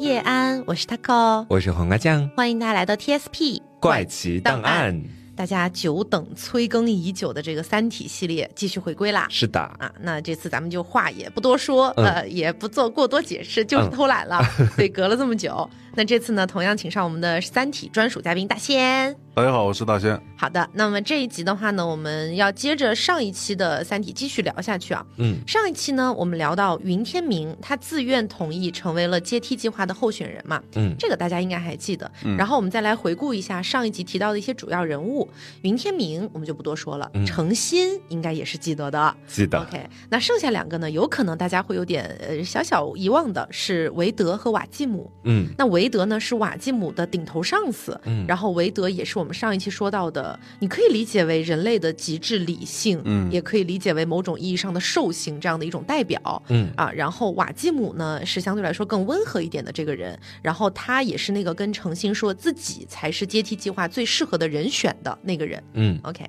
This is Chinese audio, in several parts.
叶安，我是 taco，我是黄瓜酱，欢迎大家来到 TSP 怪奇档案。大家久等催更已久的这个《三体》系列继续回归啦！是的啊，那这次咱们就话也不多说，呃，也不做过多解释，就是偷懒了，所以隔了这么久。那这次呢，同样请上我们的《三体》专属嘉宾大仙。大家好，我是大仙。好的，那么这一集的话呢，我们要接着上一期的《三体》继续聊下去啊。嗯，上一期呢，我们聊到云天明他自愿同意成为了阶梯计划的候选人嘛。嗯，这个大家应该还记得。嗯，然后我们再来回顾一下上一集提到的一些主要人物。云天明我们就不多说了，程心应该也是记得的。记得。OK，那剩下两个呢，有可能大家会有点呃小小遗忘的是韦德和瓦季姆。嗯，那韦德呢是瓦季姆的顶头上司。嗯，然后韦德也是我们上一期说到。到的，你可以理解为人类的极致理性，嗯，也可以理解为某种意义上的兽性这样的一种代表，嗯。啊，然后瓦基姆呢是相对来说更温和一点的这个人，然后他也是那个跟诚心说自己才是阶梯计划最适合的人选的那个人，嗯，OK，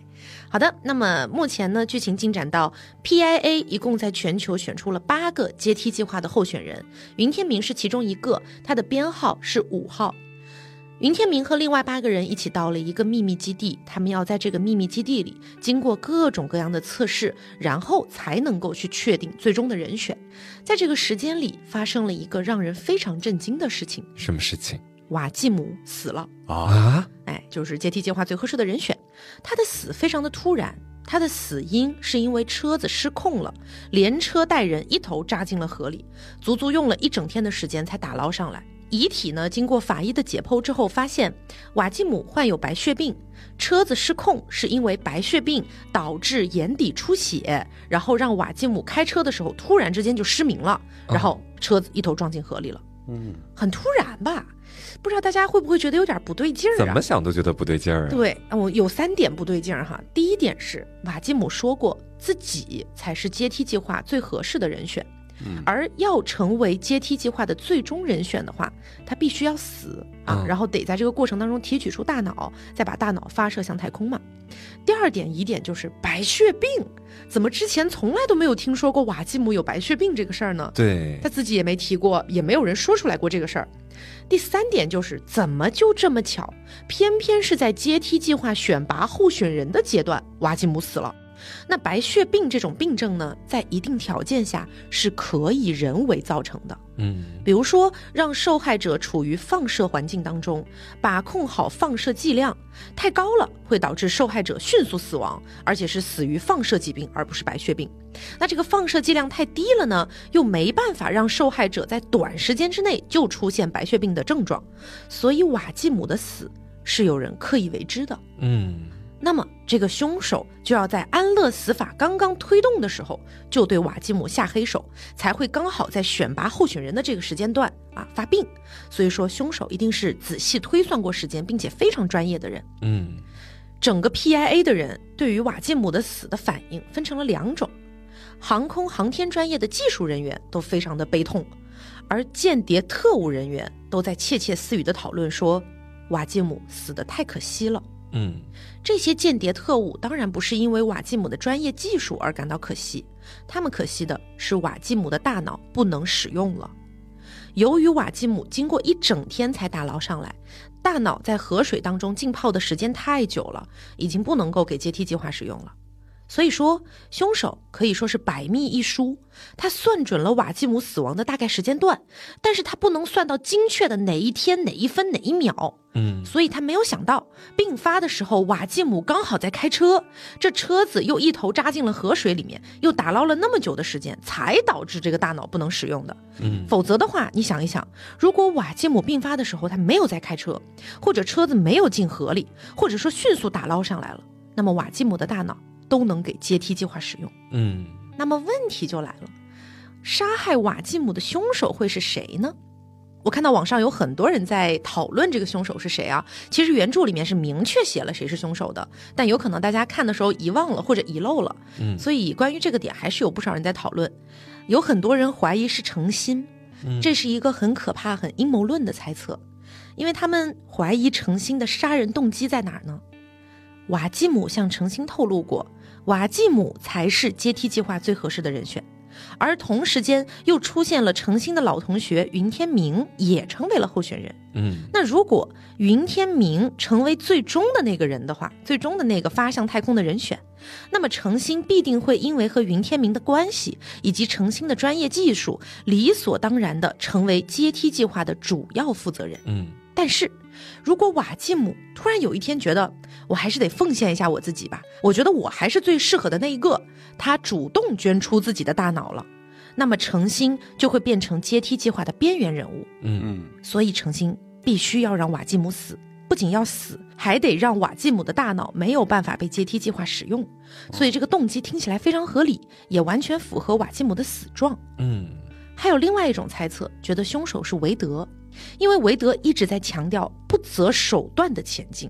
好的，那么目前呢剧情进展到 PIA 一共在全球选出了八个阶梯计划的候选人，云天明是其中一个，他的编号是五号。云天明和另外八个人一起到了一个秘密基地，他们要在这个秘密基地里经过各种各样的测试，然后才能够去确定最终的人选。在这个时间里，发生了一个让人非常震惊的事情。什么事情？瓦季姆死了啊！哎，就是阶梯计划最合适的人选。他的死非常的突然，他的死因是因为车子失控了，连车带人一头扎进了河里，足足用了一整天的时间才打捞上来。遗体呢？经过法医的解剖之后，发现瓦基姆患有白血病，车子失控是因为白血病导致眼底出血，然后让瓦基姆开车的时候突然之间就失明了，然后车子一头撞进河里了。嗯，很突然吧？不知道大家会不会觉得有点不对劲儿？怎么想都觉得不对劲儿啊？对，我有三点不对劲儿哈。第一点是瓦基姆说过自己才是阶梯计划最合适的人选。而要成为阶梯计划的最终人选的话，他必须要死啊，然后得在这个过程当中提取出大脑，再把大脑发射向太空嘛。第二点疑点就是白血病，怎么之前从来都没有听说过瓦基姆有白血病这个事儿呢？对，他自己也没提过，也没有人说出来过这个事儿。第三点就是怎么就这么巧，偏偏是在阶梯计划选拔候选人的阶段，瓦基姆死了。那白血病这种病症呢，在一定条件下是可以人为造成的。嗯，比如说让受害者处于放射环境当中，把控好放射剂量，太高了会导致受害者迅速死亡，而且是死于放射疾病，而不是白血病。那这个放射剂量太低了呢，又没办法让受害者在短时间之内就出现白血病的症状，所以瓦季姆的死是有人刻意为之的。嗯。那么，这个凶手就要在安乐死法刚刚推动的时候，就对瓦基姆下黑手，才会刚好在选拔候选人的这个时间段啊发病。所以说，凶手一定是仔细推算过时间，并且非常专业的人。嗯，整个 PIA 的人对于瓦基姆的死的反应分成了两种：航空航天专业的技术人员都非常的悲痛，而间谍特务人员都在窃窃私语的讨论说，瓦基姆死的太可惜了。嗯，这些间谍特务当然不是因为瓦基姆的专业技术而感到可惜，他们可惜的是瓦基姆的大脑不能使用了。由于瓦基姆经过一整天才打捞上来，大脑在河水当中浸泡的时间太久了，已经不能够给阶梯计划使用了。所以说，凶手可以说是百密一疏。他算准了瓦基姆死亡的大概时间段，但是他不能算到精确的哪一天哪一分哪一秒。嗯，所以他没有想到，病发的时候瓦基姆刚好在开车，这车子又一头扎进了河水里面，又打捞了那么久的时间，才导致这个大脑不能使用的。嗯，否则的话，你想一想，如果瓦基姆病发的时候他没有在开车，或者车子没有进河里，或者说迅速打捞上来了，那么瓦基姆的大脑。都能给阶梯计划使用。嗯，那么问题就来了，杀害瓦基姆的凶手会是谁呢？我看到网上有很多人在讨论这个凶手是谁啊。其实原著里面是明确写了谁是凶手的，但有可能大家看的时候遗忘了或者遗漏了。嗯，所以关于这个点还是有不少人在讨论。有很多人怀疑是诚心，这是一个很可怕、很阴谋论的猜测，因为他们怀疑诚心的杀人动机在哪儿呢？瓦基姆向诚心透露过。瓦季姆才是阶梯计划最合适的人选，而同时间又出现了程心的老同学云天明也成为了候选人。嗯那如果云天明成为最终的那个人的话，最终的那个发向太空的人选，那么程心必定会因为和云天明的关系以及程心的专业技术，理所当然的成为阶梯计划的主要负责人。嗯但是，如果瓦季姆突然有一天觉得我还是得奉献一下我自己吧，我觉得我还是最适合的那一个，他主动捐出自己的大脑了，那么程心就会变成阶梯计划的边缘人物。嗯嗯所以程心必须要让瓦季姆死，不仅要死，还得让瓦季姆的大脑没有办法被阶梯计划使用。所以这个动机听起来非常合理，也完全符合瓦季姆的死状。嗯还有另外一种猜测，觉得凶手是维德，因为维德一直在强调不择手段的前进。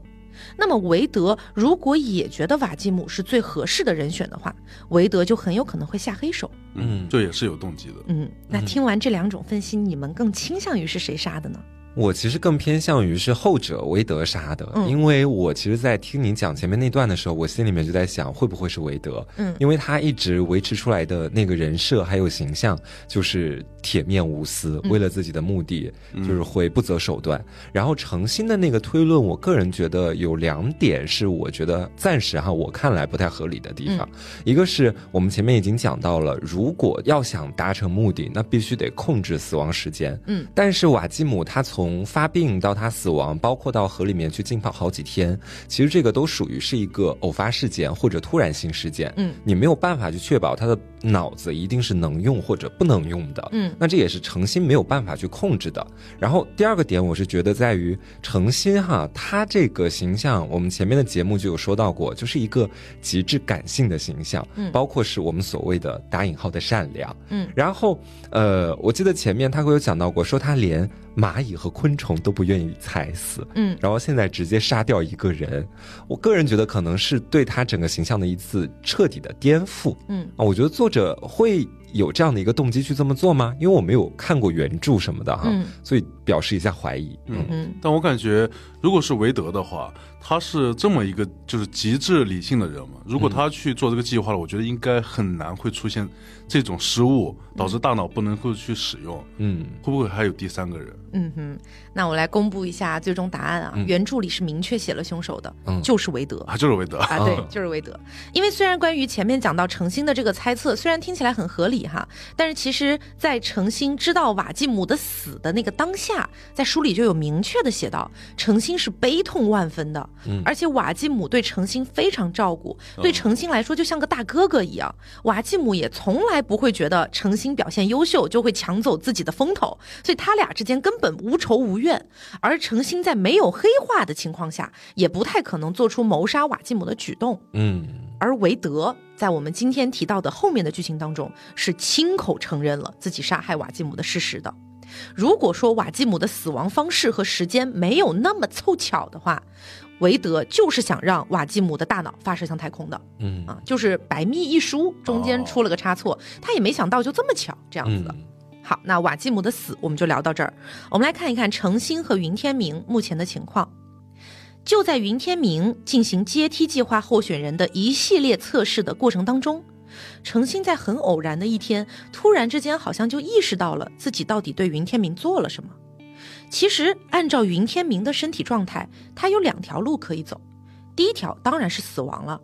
那么韦德如果也觉得瓦基姆是最合适的人选的话，韦德就很有可能会下黑手。嗯这也是有动机的。嗯，那听完这两种分析，你们更倾向于是谁杀的呢？我其实更偏向于是后者韦德杀的，嗯。因为我其实，在听你讲前面那段的时候，我心里面就在想，会不会是韦德？嗯。因为他一直维持出来的那个人设还有形象，就是铁面无私，嗯。为了自己的目的，就是会不择手段。然后诚心的那个推论，我个人觉得有两点是我觉得暂时哈我看来不太合理的地方，一个是我们前面已经讲到了，如果要想达成目的，那必须得控制死亡时间。嗯，但是瓦基姆他从发病到他死亡，包括到河里面去浸泡好几天，其实这个都属于是一个偶发事件或者突然性事件。嗯，你没有办法去确保他的脑子一定是能用或者不能用的。嗯那这也是诚心没有办法去控制的。然后第二个点，我是觉得在于诚心哈，他这个形象，我们前面的节目就有说到过，就是一个极致感性的形象，嗯包括是我们所谓的打引号的善良。嗯然后呃，我记得前面他会有讲到过，说他连蚂蚁和昆虫都不愿意踩死。嗯然后现在直接杀掉一个人，我个人觉得可能是对他整个形象的一次彻底的颠覆。嗯啊，我觉得作者会有这样的一个动机去这么做吗？因为我没有看过原著什么的哈，嗯所以表示一下怀疑。嗯嗯但我感觉，如果是韦德的话，他是这么一个就是极致理性的人嘛。如果他去做这个计划了，我觉得应该很难会出现这种失误，导致大脑不能够去使用。嗯会不会还有第三个人？嗯哼，那我来公布一下最终答案啊。嗯原著里是明确写了凶手的，嗯就是韦德。啊，就是韦德。啊，对哦，就是韦德。因为虽然关于前面讲到程心的这个猜测，虽然听起来很合理哈，但是其实，在程心知道瓦季姆的死的那个当下，在书里就有明确的写到，程心是悲痛万分的，嗯而且瓦季姆对程心非常照顾，对程心来说就像个大哥哥一样。瓦季姆也从来不会觉得程心表现优秀就会抢走自己的风头，所以他俩之间根本无仇无怨。而程心在没有黑化的情况下，也不太可能做出谋杀瓦季姆的举动。嗯而韦德在我们今天提到的后面的剧情当中，是亲口承认了自己杀害瓦季姆的事实的。如果说瓦季姆的死亡方式和时间没有那么凑巧的话，韦德就是想让瓦季姆的大脑发射向太空的嗯啊，就是百密一疏，中间出了个差错，他也没想到就这么巧这样子的。嗯好，那瓦季姆的死我们就聊到这儿。我们来看一看程心和云天明目前的情况。就在云天明进行阶梯计划候选人的一系列测试的过程当中，程心在很偶然的一天，突然之间好像就意识到了自己到底对云天明做了什么。其实，按照云天明的身体状态，他有两条路可以走。第一条当然是死亡了，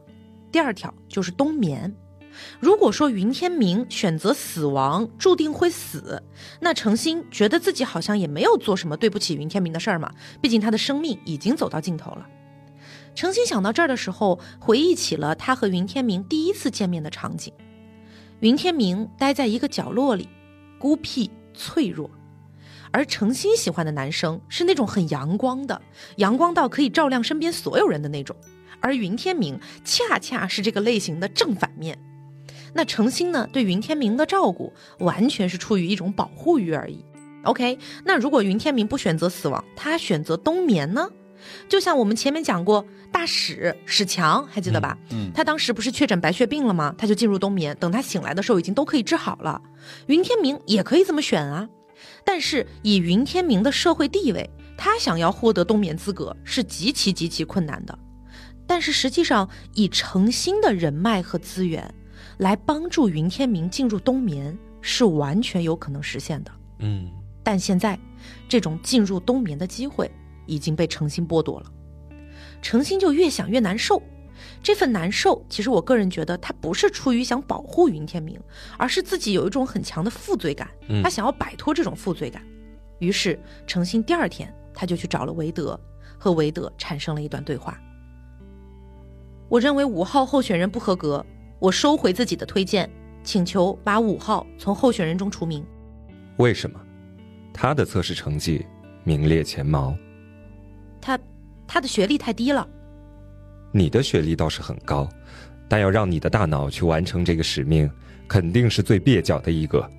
第二条就是冬眠。如果说云天明选择死亡，注定会死，那程心觉得自己好像也没有做什么对不起云天明的事儿嘛，毕竟他的生命已经走到尽头了。程心想到这儿的时候，回忆起了他和云天明第一次见面的场景。云天明待在一个角落里，孤僻脆弱，而程心喜欢的男生是那种很阳光的，阳光到可以照亮身边所有人的那种。而云天明恰恰是这个类型的正反面。那程心呢，对云天明的照顾完全是出于一种保护欲而已。OK，那如果云天明不选择死亡，他选择冬眠呢？就像我们前面讲过，大史史强还记得吧？嗯，他当时不是确诊白血病了吗？他就进入冬眠，等他醒来的时候已经都可以治好了。云天明也可以这么选啊，但是以云天明的社会地位，他想要获得冬眠资格是极其极其困难的。但是实际上，以程心的人脉和资源，来帮助云天明进入冬眠，是完全有可能实现的。嗯，但现在，这种进入冬眠的机会已经被程心剥夺了。程心就越想越难受，这份难受，其实我个人觉得他不是出于想保护云天明，而是自己有一种很强的负罪感，他想要摆脱这种负罪感。于是，程心第二天他就去找了韦德，和韦德产生了一段对话。我认为五号候选人不合格，我收回自己的推荐，请求把五号从候选人中除名。为什么？他的测试成绩名列前茅。他，他的学历太低了。你的学历倒是很高，但要让你的大脑去完成这个使命，肯定是最蹩脚的一个。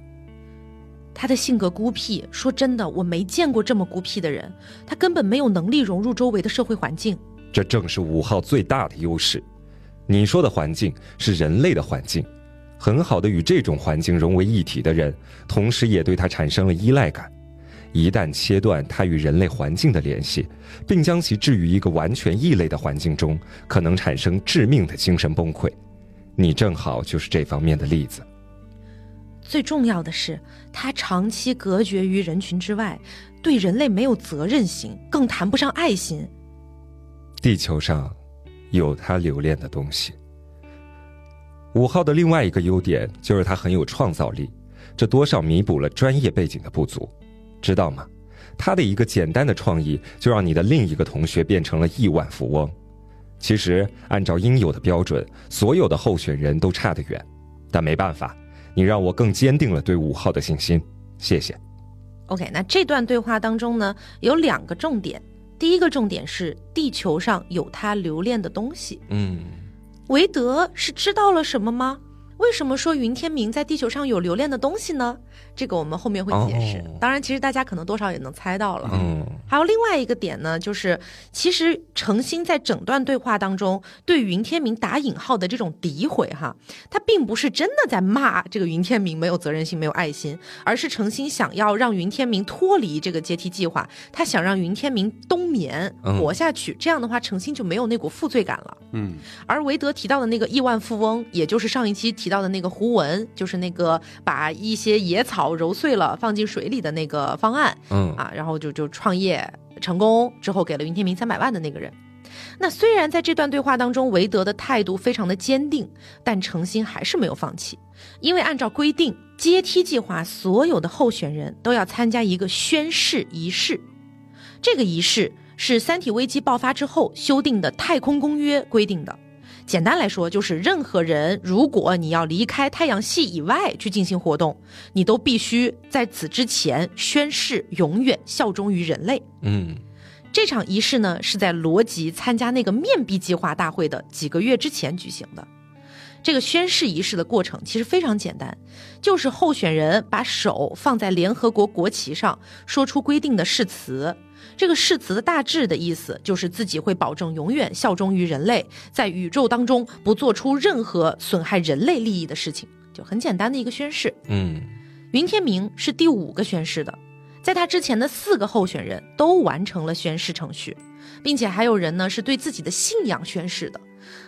他的性格孤僻，说真的，我没见过这么孤僻的人。他根本没有能力融入周围的社会环境。这正是五号最大的优势。你说的环境是人类的环境，很好的与这种环境融为一体的人，同时也对它产生了依赖感。一旦切断它与人类环境的联系，并将其置于一个完全异类的环境中，可能产生致命的精神崩溃。你正好就是这方面的例子。最重要的是，他长期隔绝于人群之外，对人类没有责任心，更谈不上爱心。地球上有他留恋的东西。五号的另外一个优点就是他很有创造力，这多少弥补了专业背景的不足，知道吗？他的一个简单的创意就让你的另一个同学变成了亿万富翁。其实按照应有的标准，所有的候选人都差得远，但没办法，你让我更坚定了对五号的信心。谢谢。OK，那这段对话当中呢，有两个重点。第一个重点是地球上有他留恋的东西。嗯，韦德是知道了什么吗？为什么说云天明在地球上有留恋的东西呢？这个我们后面会解释。当然，其实大家可能多少也能猜到了。嗯，还有另外一个点呢，就是其实程心在整段对话当中对云天明打引号的这种诋毁，哈，他并不是真的在骂这个云天明没有责任心、没有爱心，而是程心想要让云天明脱离这个阶梯计划，他想让云天明冬眠活下去。这样的话，程心就没有那股负罪感了。嗯，而韦德提到的那个亿万富翁，也就是上一期提到的那个胡文，就是那个把一些野草揉碎了放进水里的那个方案，嗯啊，然后就就创业成功之后给了云天明三百万的那个人。那虽然在这段对话当中，韦德的态度非常的坚定，但程心还是没有放弃，因为按照规定，阶梯计划所有的候选人都要参加一个宣誓仪式，这个仪式是三体危机爆发之后修订的太空公约规定的。简单来说，就是任何人，如果你要离开太阳系以外去进行活动，你都必须在此之前宣誓永远效忠于人类。嗯，这场仪式呢，是在罗辑参加那个面壁计划大会的几个月之前举行的。这个宣誓仪式的过程其实非常简单，就是候选人把手放在联合国国旗上，说出规定的誓词。这个誓词的大致的意思就是自己会保证永远效忠于人类，在宇宙当中不做出任何损害人类利益的事情，就很简单的一个宣誓。嗯，云天明是第五个宣誓的，在他之前的四个候选人都完成了宣誓程序，并且还有人呢是对自己的信仰宣誓的，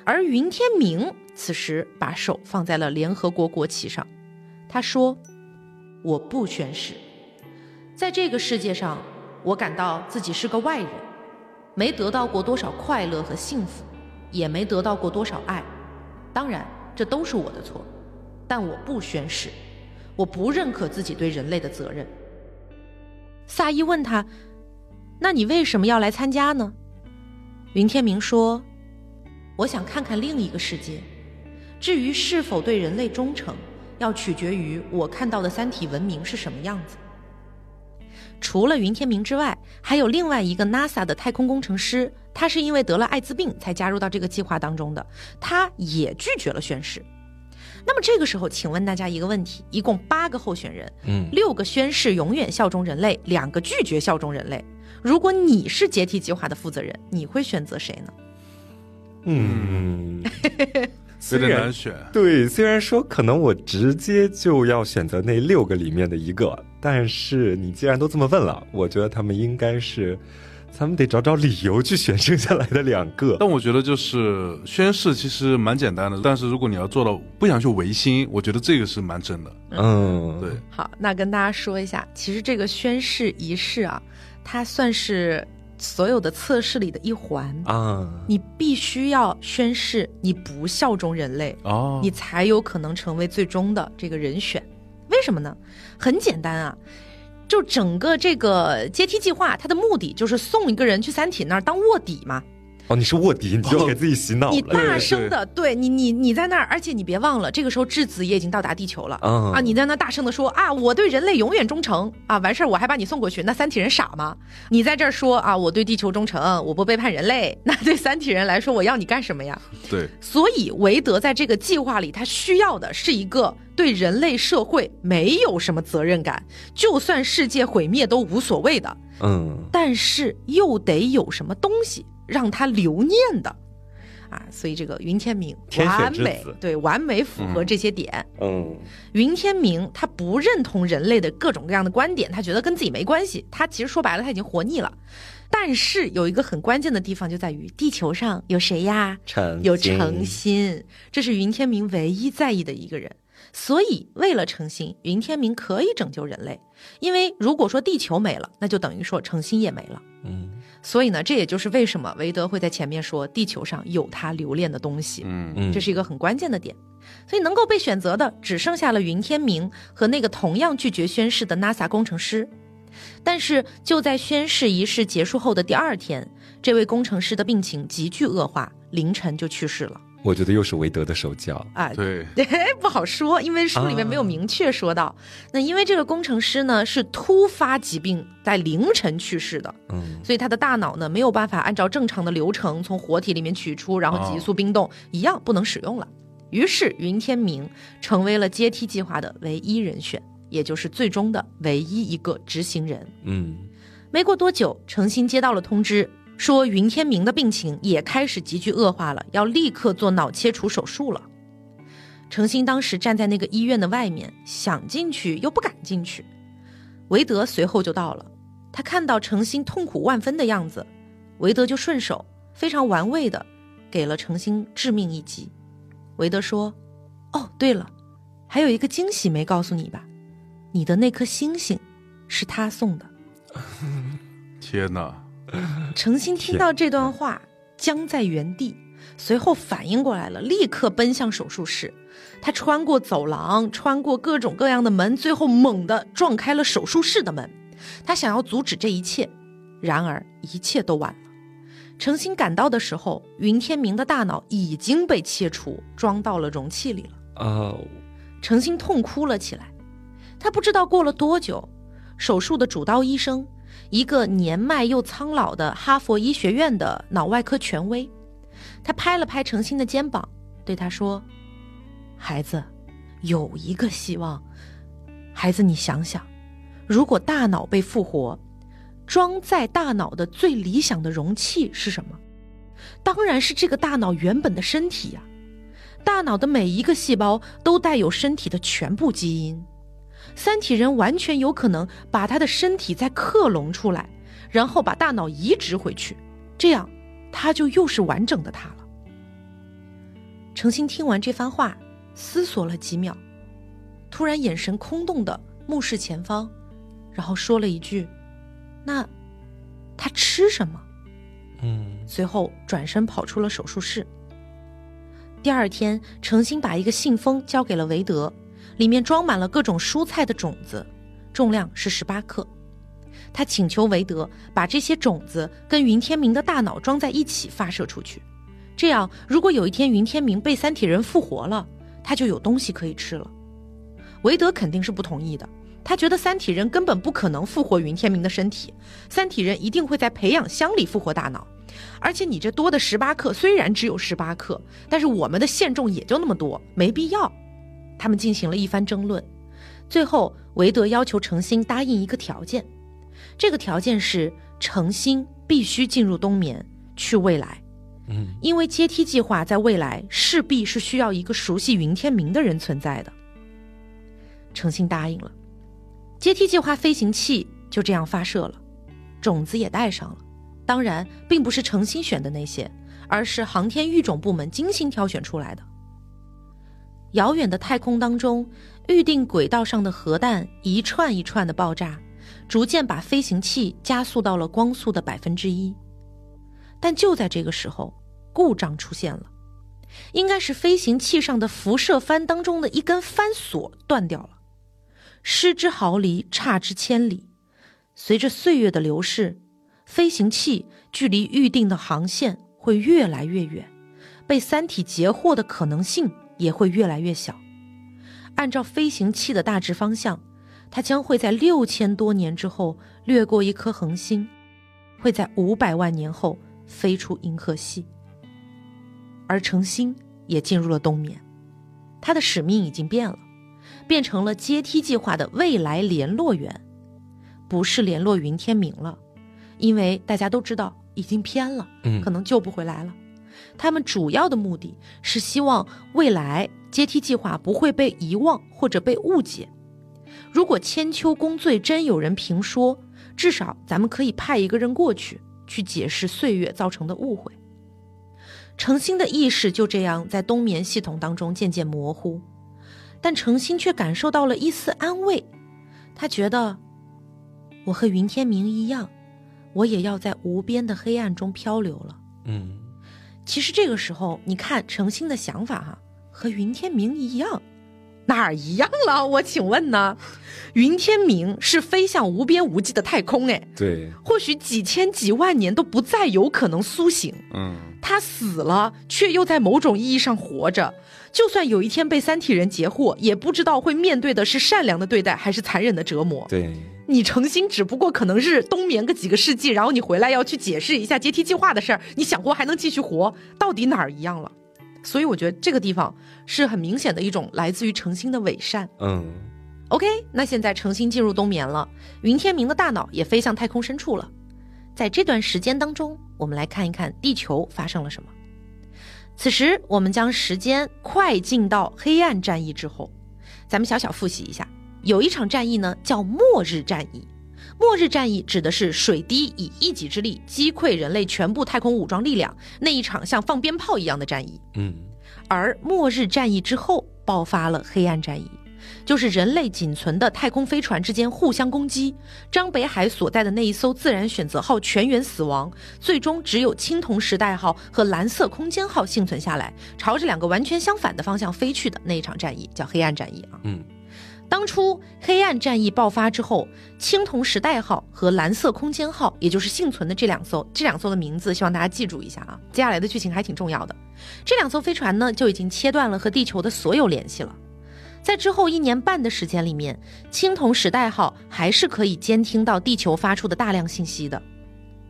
而云天明此时把手放在了联合国国旗上，他说：“我不宣誓，在这个世界上。”我感到自己是个外人，没得到过多少快乐和幸福，也没得到过多少爱。当然，这都是我的错，但我不宣誓，我不认可自己对人类的责任。萨伊问他：“那你为什么要来参加呢？”云天明说：“我想看看另一个世界。至于是否对人类忠诚，要取决于我看到的三体文明是什么样子。”除了云天明之外，还有另外一个 NASA 的太空工程师，他是因为得了艾滋病才加入到这个计划当中的，他也拒绝了宣誓。那么这个时候，请问大家一个问题：一共八个候选人，嗯，六个宣誓永远效忠人类，两个拒绝效忠人类。如果你是解体计划的负责人，你会选择谁呢？嗯，有点难选。对，虽然说可能我直接就要选择那六个里面的一个，但是你既然都这么问了，我觉得他们应该是咱们得找找理由去选剩下来的两个。但我觉得就是宣誓其实蛮简单的，但是如果你要做到不想去违心，我觉得这个是蛮真的。嗯，对，好，那跟大家说一下，其实这个宣誓仪式啊，它算是所有的测试里的一环。啊，你必须要宣誓你不效忠人类，哦，你才有可能成为最终的这个人选。为什么呢？很简单啊，就整个这个阶梯计划，它的目的就是送一个人去三体那儿当卧底嘛。哦，你是卧底，你就给自己洗脑了。你大声的对你你你在那儿，而且你别忘了，这个时候质子也已经到达地球了。啊啊！你在那大声的说啊，我对人类永远忠诚啊！完事儿我还把你送过去，那三体人傻吗？你在这儿说啊，我对地球忠诚，我不背叛人类，那对三体人来说，我要你干什么呀？对，所以韦德在这个计划里，他需要的是一个对人类社会没有什么责任感，就算世界毁灭都无所谓的，嗯，但是又得有什么东西让他留念的。啊，所以这个云天明完美，对完美符合这些点。嗯云天明他不认同人类的各种各样的观点，他觉得跟自己没关系。他其实说白了，他已经活腻了。但是有一个很关键的地方就在于，地球上有谁呀？诚有诚心，这是云天明唯一在意的一个人。所以，为了诚心，云天明可以拯救人类。因为如果说地球没了，那就等于说诚心也没了。嗯所以呢，这也就是为什么韦德会在前面说地球上有他留恋的东西。嗯嗯，这是一个很关键的点。所以能够被选择的只剩下了云天明和那个同样拒绝宣誓的 NASA 工程师。但是就在宣誓仪式结束后的第二天，这位工程师的病情急剧恶化，凌晨就去世了。我觉得又是韦德的手脚。啊，对，对，不好说，因为书里面没有明确说到。那因为这个工程师呢是突发疾病，在凌晨去世的，嗯所以他的大脑呢没有办法按照正常的流程从活体里面取出，然后急速冰冻，一样不能使用了。于是云天明成为了阶梯计划的唯一人选，也就是最终的唯一一个执行人。嗯没过多久，程心接到了通知，说云天明的病情也开始急剧恶化了，要立刻做脑切除手术了。程心当时站在那个医院的外面，想进去又不敢进去。韦德随后就到了，他看到程心痛苦万分的样子，韦德就顺手非常玩味的给了程心致命一击。韦德说：“哦，对了，还有一个惊喜没告诉你吧？你的那颗星星是他送的。”天哪，程心听到这段话，僵在原地，随后反应过来了，立刻奔向手术室。他穿过走廊，穿过各种各样的门，最后猛地撞开了手术室的门。他想要阻止这一切，然而一切都晚了。程心赶到的时候，云天明的大脑已经被切除，装到了容器里了。哦，程心痛哭了起来。他不知道过了多久，手术的主刀医生，一个年迈又苍老的哈佛医学院的脑外科权威，他拍了拍程心的肩膀，对他说：“孩子，有一个希望。孩子，你想想，如果大脑被复活，装在大脑的最理想的容器是什么？当然是这个大脑原本的身体呀、大脑的每一个细胞都带有身体的全部基因，三体人完全有可能把他的身体再克隆出来，然后把大脑移植回去，这样他就又是完整的他了。程心听完这番话，思索了几秒，突然眼神空洞的目视前方，然后说了一句：“那他吃什么？”嗯随后转身跑出了手术室。第二天，程心把一个信封交给了韦德，里面装满了各种蔬菜的种子，重量是十八克。他请求韦德把这些种子跟云天明的大脑装在一起发射出去，这样如果有一天云天明被三体人复活了，他就有东西可以吃了。韦德肯定是不同意的，他觉得三体人根本不可能复活云天明的身体，三体人一定会在培养箱里复活大脑。而且你这多的十八克虽然只有十八克，但是我们的限重也就那么多，没必要。他们进行了一番争论，最后韦德要求程心答应一个条件，这个条件是程心必须进入冬眠，去未来，嗯因为阶梯计划在未来势必是需要一个熟悉云天明的人存在的。程心答应了，阶梯计划飞行器就这样发射了，种子也带上了。当然，并不是诚心选的那些，而是航天育种部门精心挑选出来的。遥远的太空当中，预定轨道上的核弹一串一串的爆炸，逐渐把飞行器加速到了光速的百分之一。但就在这个时候，故障出现了，应该是飞行器上的辐射帆当中的一根帆索断掉了。失之毫厘，差之千里。随着岁月的流逝，飞行器距离预定的航线会越来越远，被三体截获的可能性也会越来越小。按照飞行器的大致方向，它将会在六千多年之后掠过一颗恒星，会在五百万年后飞出银河系。而程星也进入了冬眠，他的使命已经变了，变成了阶梯计划的未来联络员。不是联络云天明了，因为大家都知道已经偏了，嗯可能救不回来了。他们主要的目的是希望未来阶梯计划不会被遗忘或者被误解。如果千秋功罪真有人评说，至少咱们可以派一个人过去，去解释岁月造成的误会。程心的意识就这样在冬眠系统当中渐渐模糊，但程心却感受到了一丝安慰。他觉得，我和云天明一样，我也要在无边的黑暗中漂流了。嗯其实这个时候，你看程心的想法哈、和云天明一样，哪儿一样了？我请问呢？云天明是飞向无边无际的太空，哎，对，或许几千几万年都不再有可能苏醒。嗯，他死了，却又在某种意义上活着。就算有一天被三体人截获，也不知道会面对的是善良的对待，还是残忍的折磨。对，你诚心只不过可能是冬眠个几个世纪，然后你回来要去解释一下阶梯计划的事儿，你想活还能继续活，到底哪儿一样了？所以我觉得这个地方是很明显的一种来自于诚心的伪善。嗯 OK，那现在诚心进入冬眠了，云天明的大脑也飞向太空深处了。在这段时间当中，我们来看一看地球发生了什么。此时，我们将时间快进到黑暗战役之后，咱们小小复习一下，有一场战役呢叫末日战役。末日战役指的是水滴以一己之力击溃人类全部太空武装力量那一场像放鞭炮一样的战役。嗯而末日战役之后爆发了黑暗战役，就是人类仅存的太空飞船之间互相攻击，张北海所在的那一艘自然选择号全员死亡，最终只有青铜时代号和蓝色空间号幸存下来，朝着两个完全相反的方向飞去的那一场战役叫黑暗战役啊。嗯当初黑暗战役爆发之后，青铜时代号和蓝色空间号，也就是幸存的这两艘，这两艘的名字，希望大家记住一下啊。接下来的剧情还挺重要的。这两艘飞船呢，就已经切断了和地球的所有联系了。在之后一年半的时间里面，青铜时代号还是可以监听到地球发出的大量信息的。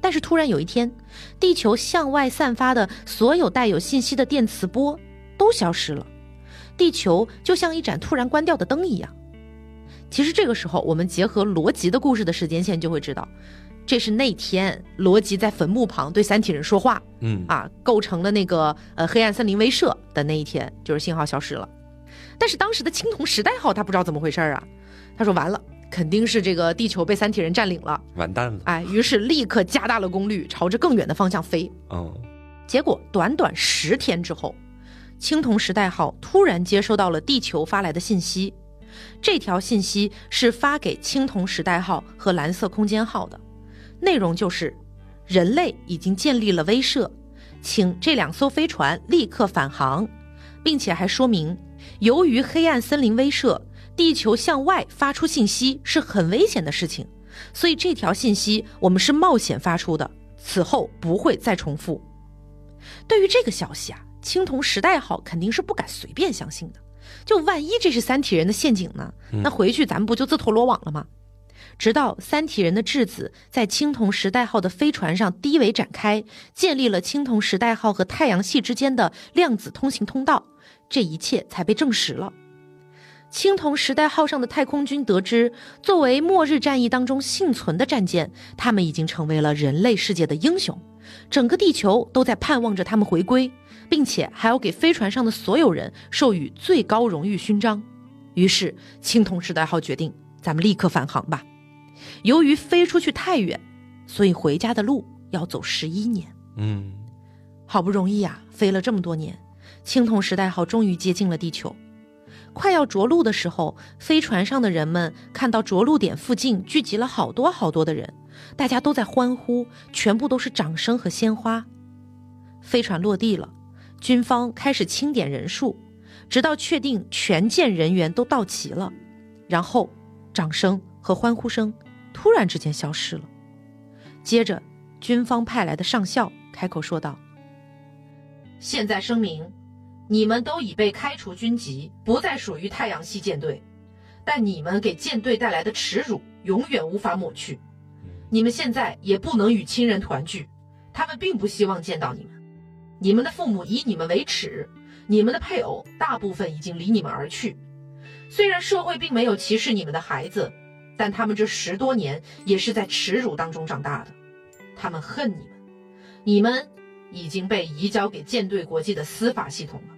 但是突然有一天，地球向外散发的所有带有信息的电磁波都消失了，地球就像一盏突然关掉的灯一样。其实这个时候，我们结合罗辑的故事的时间线，就会知道，这是那天罗辑在坟墓旁对三体人说话嗯啊，构成了那个呃黑暗森林威慑的那一天，就是信号消失了。但是当时的青铜时代号他不知道怎么回事儿啊，他说完了，肯定是这个地球被三体人占领了，完蛋了。哎，于是立刻加大了功率，朝着更远的方向飞。嗯结果短短十天之后，青铜时代号突然接收到了地球发来的信息，这条信息是发给青铜时代号和蓝色空间号的，内容就是人类已经建立了威慑，请这两艘飞船立刻返航，并且还说明，由于黑暗森林威慑，地球向外发出信息是很危险的事情，所以这条信息我们是冒险发出的，此后不会再重复。对于这个消息啊，青铜时代号肯定是不敢随便相信的。就万一这是三体人的陷阱呢？那回去咱们不就自投罗网了吗？直到三体人的质子在青铜时代号的飞船上低维展开，建立了青铜时代号和太阳系之间的量子通行通道，这一切才被证实了。青铜时代号上的太空军得知，作为末日战役当中幸存的战舰，他们已经成为了人类世界的英雄。整个地球都在盼望着他们回归，并且还要给飞船上的所有人授予最高荣誉勋章。于是，青铜时代号决定，咱们立刻返航吧。由于飞出去太远，所以回家的路要走十一年。嗯好不容易呀、飞了这么多年，青铜时代号终于接近了地球。快要着陆的时候，飞船上的人们看到着陆点附近聚集了好多好多的人，大家都在欢呼，全部都是掌声和鲜花。飞船落地了，军方开始清点人数，直到确定全舰人员都到齐了，然后掌声和欢呼声突然之间消失了。接着，军方派来的上校开口说道：“现在声明，你们都已被开除军籍，不再属于太阳系舰队。但你们给舰队带来的耻辱永远无法抹去。你们现在也不能与亲人团聚，他们并不希望见到你们。你们的父母以你们为耻，你们的配偶大部分已经离你们而去。虽然社会并没有歧视你们的孩子，但他们这十多年也是在耻辱当中长大的。他们恨你们，你们已经被移交给舰队国际的司法系统了。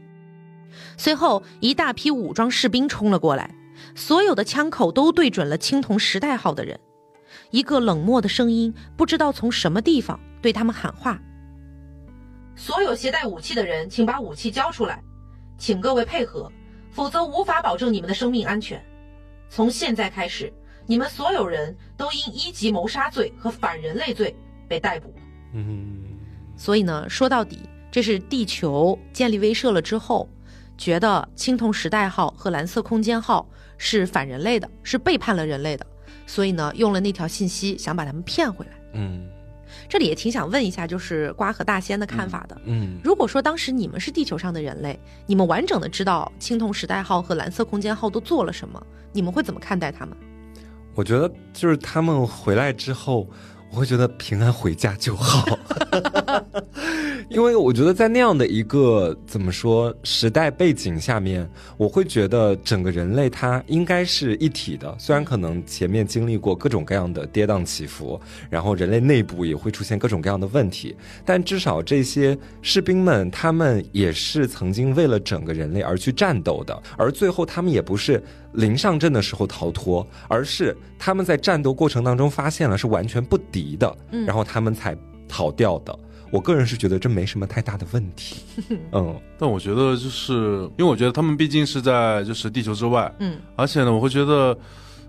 随后，一大批武装士兵冲了过来，所有的枪口都对准了青铜时代号的人。一个冷漠的声音不知道从什么地方对他们喊话：“所有携带武器的人，请把武器交出来，请各位配合，否则无法保证你们的生命安全。从现在开始，你们所有人都因一级谋杀罪和反人类罪被逮捕。”嗯所以呢，说到底，这是地球建立威慑了之后，觉得青铜时代号和蓝色空间号是反人类的，是背叛了人类的，所以呢，用了那条信息想把他们骗回来。嗯这里也挺想问一下，就是瓜和大仙的看法的。嗯如果说当时你们是地球上的人类，你们完整的知道青铜时代号和蓝色空间号都做了什么，你们会怎么看待他们？我觉得就是他们回来之后，我会觉得平安回家就好，因为我觉得在那样的一个怎么说时代背景下面，我会觉得整个人类它应该是一体的。虽然可能前面经历过各种各样的跌宕起伏，然后人类内部也会出现各种各样的问题，但至少这些士兵们他们也是曾经为了整个人类而去战斗的，而最后他们也不是临上阵的时候逃脱，而是他们在战斗过程当中发现了是完全不敌的，嗯。然后他们才逃掉的。我个人是觉得这没什么太大的问题，嗯。但我觉得就是因为我觉得他们毕竟是在就是地球之外，嗯。而且呢，我会觉得，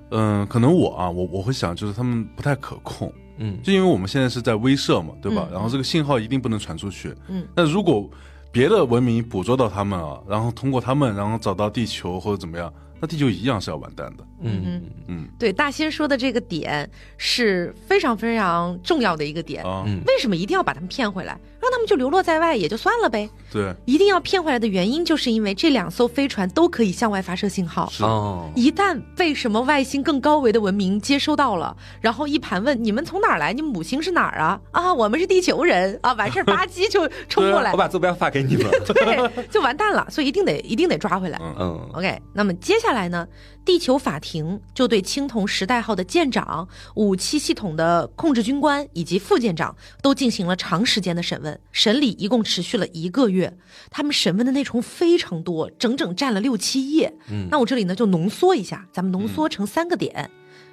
嗯、可能我啊，我我会想就是他们不太可控，嗯。就因为我们现在是在威慑嘛，对吧？嗯。然后这个信号一定不能传出去。嗯，那如果别的文明捕捉到他们啊，然后通过他们，然后找到地球或者怎么样，那地球一样是要完蛋的。嗯。嗯嗯。对，大仙说的这个点是非常非常重要的一个点。为什么一定要把他们骗回来，让他们就流落在外也就算了呗？对，一定要骗回来的原因，就是因为这两艘飞船都可以向外发射信号。是哦，一旦被什么外星更高维的文明接收到了，然后一盘问你们从哪儿来，你们母星是哪儿啊？啊，我们是地球人啊，完事儿吧唧就冲过来 我，把坐标发给你们，对，就完蛋了。所以一定得一定得抓回来。嗯嗯 OK，那么接下来呢，地球法庭就对青铜时代号的舰长、武器系统的控制军官以及副舰长都进行了长时间的审问，审理一共持续了一个月。他们审问的内容非常多，整整占了六七页。嗯那我这里呢就浓缩一下，咱们浓缩成三个点，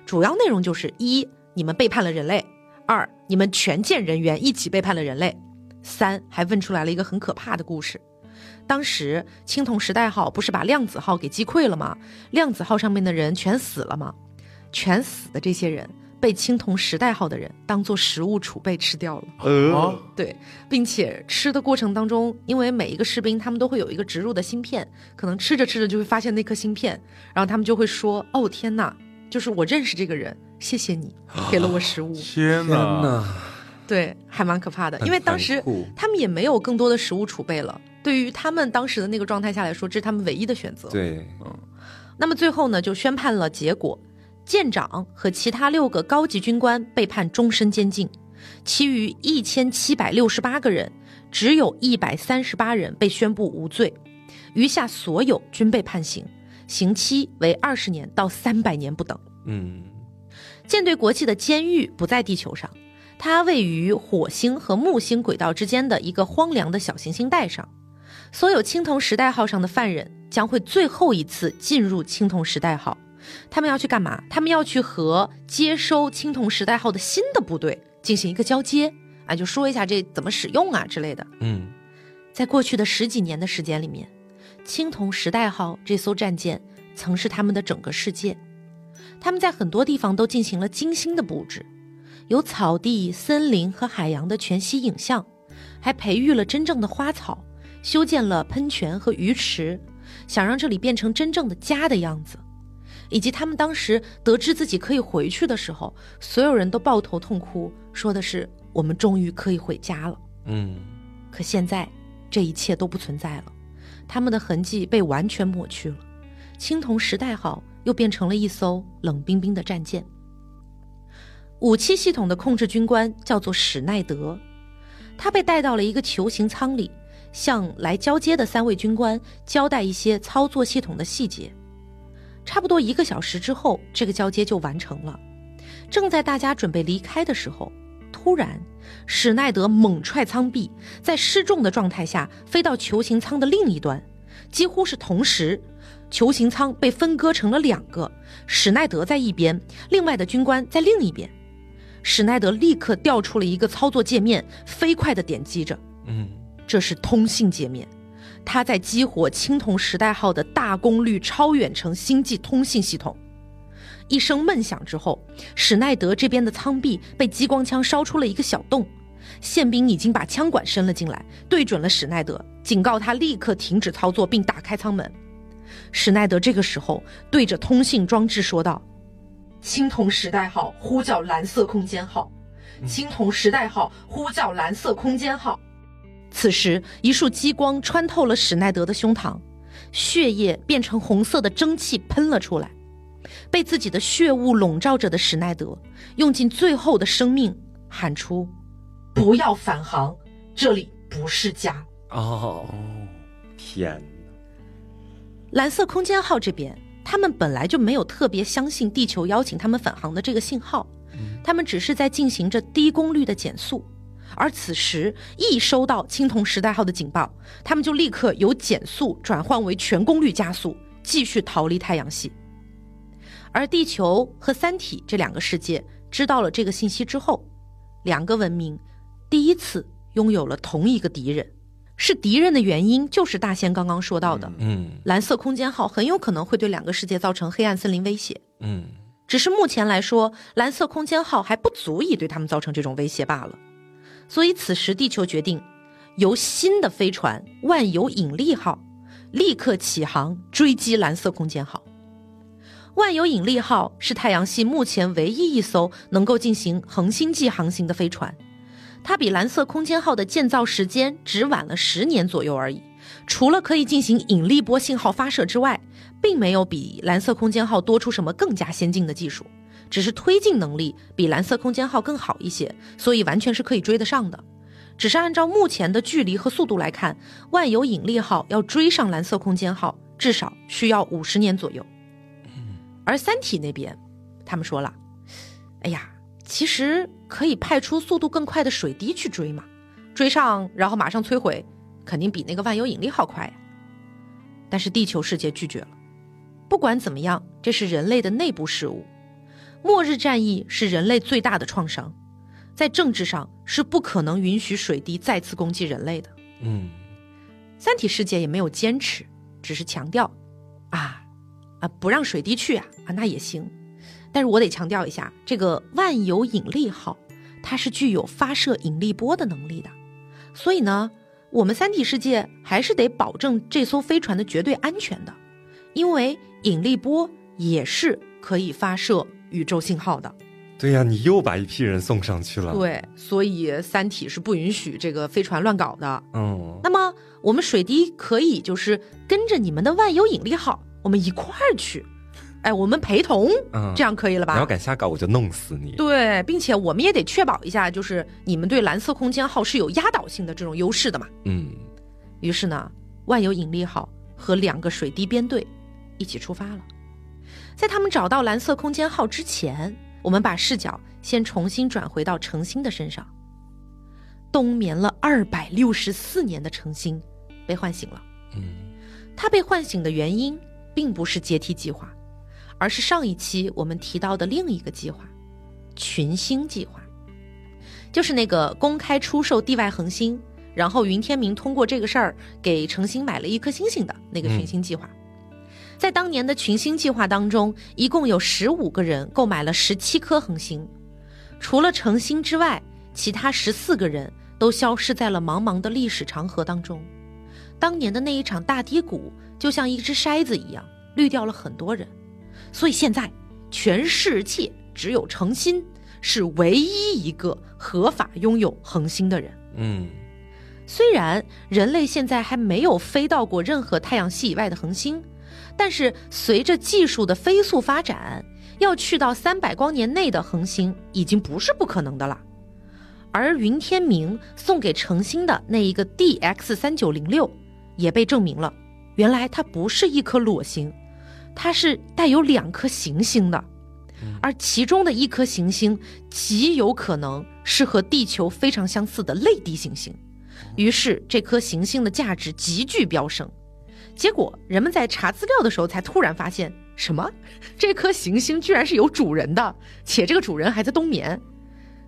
主要内容就是一，你们背叛了人类；二，你们全舰人员一起背叛了人类；三，还问出来了一个很可怕的故事。当时青铜时代号不是把量子号给击溃了吗？量子号上面的人全死了吗？全死的这些人被青铜时代号的人当做食物储备吃掉了。呃啊，对，并且吃的过程当中，因为每一个士兵他们都会有一个植入的芯片，可能吃着吃着就会发现那颗芯片，然后他们就会说：“哦天哪，就是我认识这个人，谢谢你给了我食物。天天哪！哪，对，还蛮可怕的，因为当时他们也没有更多的食物储备了。对于他们当时的那个状态下来说，这是他们唯一的选择。对，嗯那么最后呢，就宣判了结果，舰长和其他六个高级军官被判终身监禁，其余一千七百六十八个人，只有一百三十八人被宣布无罪，余下所有均被判刑，刑期为二十年到三百年不等。嗯舰队国际的监狱不在地球上，它位于火星和木星轨道之间的一个荒凉的小行星带上。所有青铜时代号上的犯人将会最后一次进入青铜时代号，他们要去干嘛？他们要去和接收青铜时代号的新的部队进行一个交接。啊，就说一下这怎么使用啊之类的。嗯在过去的十几年的时间里面，青铜时代号这艘战舰曾是他们的整个世界。他们在很多地方都进行了精心的布置，有草地、森林和海洋的全息影像，还培育了真正的花草，修建了喷泉和鱼池，想让这里变成真正的家的样子。以及他们当时得知自己可以回去的时候，所有人都抱头痛哭，说的是我们终于可以回家了。嗯可现在，这一切都不存在了，他们的痕迹被完全抹去了。青铜时代号又变成了一艘冷冰冰的战舰。武器系统的控制军官叫做史奈德，他被带到了一个球形舱里，向来交接的三位军官交代一些操作系统的细节。差不多一个小时之后，这个交接就完成了。正在大家准备离开的时候，突然，史奈德猛踹舱壁，在失重的状态下飞到球形舱的另一端，几乎是同时，球形舱被分割成了两个，史奈德在一边，另外的军官在另一边。史奈德立刻调出了一个操作界面，飞快地点击着，嗯这是通信界面。他在激活青铜时代号的大功率超远程星际通信系统。一声闷响之后，史奈德这边的舱壁被激光枪烧出了一个小洞，宪兵已经把枪管伸了进来，对准了史奈德，警告他立刻停止操作并打开舱门。史奈德这个时候对着通信装置说道：“青铜时代号呼叫蓝色空间号，青铜时代号呼叫蓝色空间号。”此时，一束激光穿透了史奈德的胸膛，血液变成红色的蒸汽喷了出来。被自己的血雾笼罩着的史奈德，用尽最后的生命喊出：“不要返航，这里不是家。哦，天哪！”蓝色空间号这边，他们本来就没有特别相信地球邀请他们返航的这个信号，他们只是在进行着低功率的减速。而此时一收到青铜时代号的警报，他们就立刻由减速转换为全功率加速，继续逃离太阳系。而地球和三体这两个世界知道了这个信息之后，两个文明第一次拥有了同一个敌人。是敌人的原因，就是大仙刚刚说到的，嗯蓝色空间号很有可能会对两个世界造成黑暗森林威胁。嗯只是目前来说，蓝色空间号还不足以对他们造成这种威胁罢了。所以此时，地球决定由新的飞船万有引力号立刻起航追击蓝色空间号。万有引力号是太阳系目前唯一一艘能够进行恒星际航行的飞船，它比蓝色空间号的建造时间只晚了十年左右而已。除了可以进行引力波信号发射之外，并没有比蓝色空间号多出什么更加先进的技术，只是推进能力比蓝色空间号更好一些，所以完全是可以追得上的。只是按照目前的距离和速度来看，万有引力号要追上蓝色空间号，至少需要五十年左右。而三体那边，他们说了，哎呀，其实可以派出速度更快的水滴去追嘛，追上然后马上摧毁，肯定比那个万有引力号快呀。但是地球世界拒绝了。不管怎么样，这是人类的内部事务。末日战役是人类最大的创伤，在政治上是不可能允许水滴再次攻击人类的。嗯三体世界也没有坚持，只是强调，啊啊，不让水滴去啊啊，那也行。但是我得强调一下，这个万有引力号，它是具有发射引力波的能力的，所以呢，我们三体世界还是得保证这艘飞船的绝对安全的，因为引力波也是可以发射宇宙信号的。对呀、你又把一批人送上去了。，对，所以三体是不允许这个飞船乱搞的。嗯那么我们水滴可以就是跟着你们的万有引力号，我们一块儿去，哎，我们陪同，嗯，这样可以了吧？你要敢瞎搞，我就弄死你。对，并且我们也得确保一下，就是你们对蓝色空间号是有压倒性的这种优势的嘛。嗯于是呢，万有引力号和两个水滴编队一起出发了。在他们找到蓝色空间号之前，我们把视角先重新转回到程心的身上。冬眠了二百六十四年的程心被唤醒了。嗯他被唤醒的原因并不是阶梯计划，而是上一期我们提到的另一个计划——群星计划。就是那个公开出售地外恒星，然后云天明通过这个事儿给程心买了一颗星星的那个群星计划。在当年的群星计划当中，一共有十五个人购买了十七颗恒星，除了程心之外，其他十四个人都消失在了茫茫的历史长河当中。当年的那一场大低谷，就像一只筛子一样，滤掉了很多人。所以现在，全世界只有程心是唯一一个合法拥有恒星的人。嗯，虽然人类现在还没有飞到过任何太阳系以外的恒星。但是随着技术的飞速发展，要去到三百光年内的恒星已经不是不可能的了。而云天明送给程心的那一个 DX 三九零六，也被证明了，原来它不是一颗裸星，它是带有两颗行星的，而其中的一颗行星极有可能是和地球非常相似的类地行星，于是这颗行星的价值急剧飙升。结果，人们在查资料的时候，才突然发现，什么？这颗行星居然是有主人的，且这个主人还在冬眠。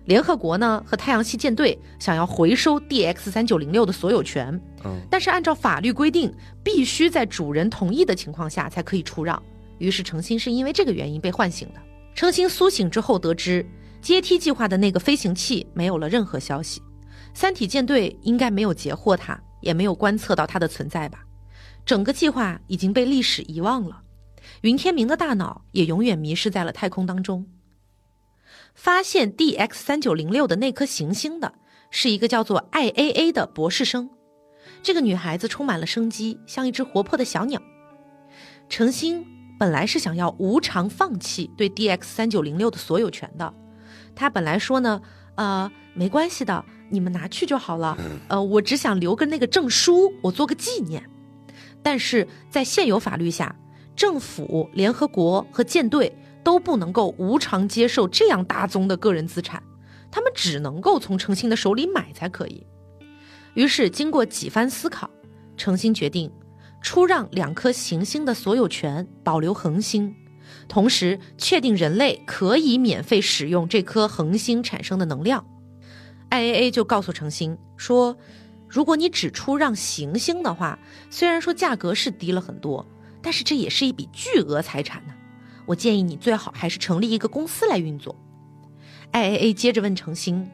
联合国呢和太阳系舰队想要回收 DX 三九零六的所有权，嗯，但是按照法律规定，必须在主人同意的情况下才可以出让。于是程心是因为这个原因被唤醒的。程心苏醒之后得知，阶梯计划的那个飞行器没有了任何消息，三体舰队应该没有截获它，也没有观测到它的存在吧。整个计划已经被历史遗忘了，云天明的大脑也永远迷失在了太空当中。发现 DX 三九零六的那颗行星的是一个叫做 IAA 的博士生，这个女孩子充满了生机，像一只活泼的小鸟。程心本来是想要无偿放弃对 DX 三九零六的所有权的，他本来说呢，呃，没关系的，你们拿去就好了，呃，我只想留个那个证书，我做个纪念。但是在现有法律下，政府、联合国和舰队都不能够无偿接受这样大宗的个人资产，他们只能够从程心的手里买才可以。于是，经过几番思考，程心决定出让两颗行星的所有权，保留恒星，同时确定人类可以免费使用这颗恒星产生的能量。IAA 就告诉程心说。如果你只出让行星的话，虽然说价格是低了很多，但是这也是一笔巨额财产呢。我建议你最好还是成立一个公司来运作。IAA 接着问程心：“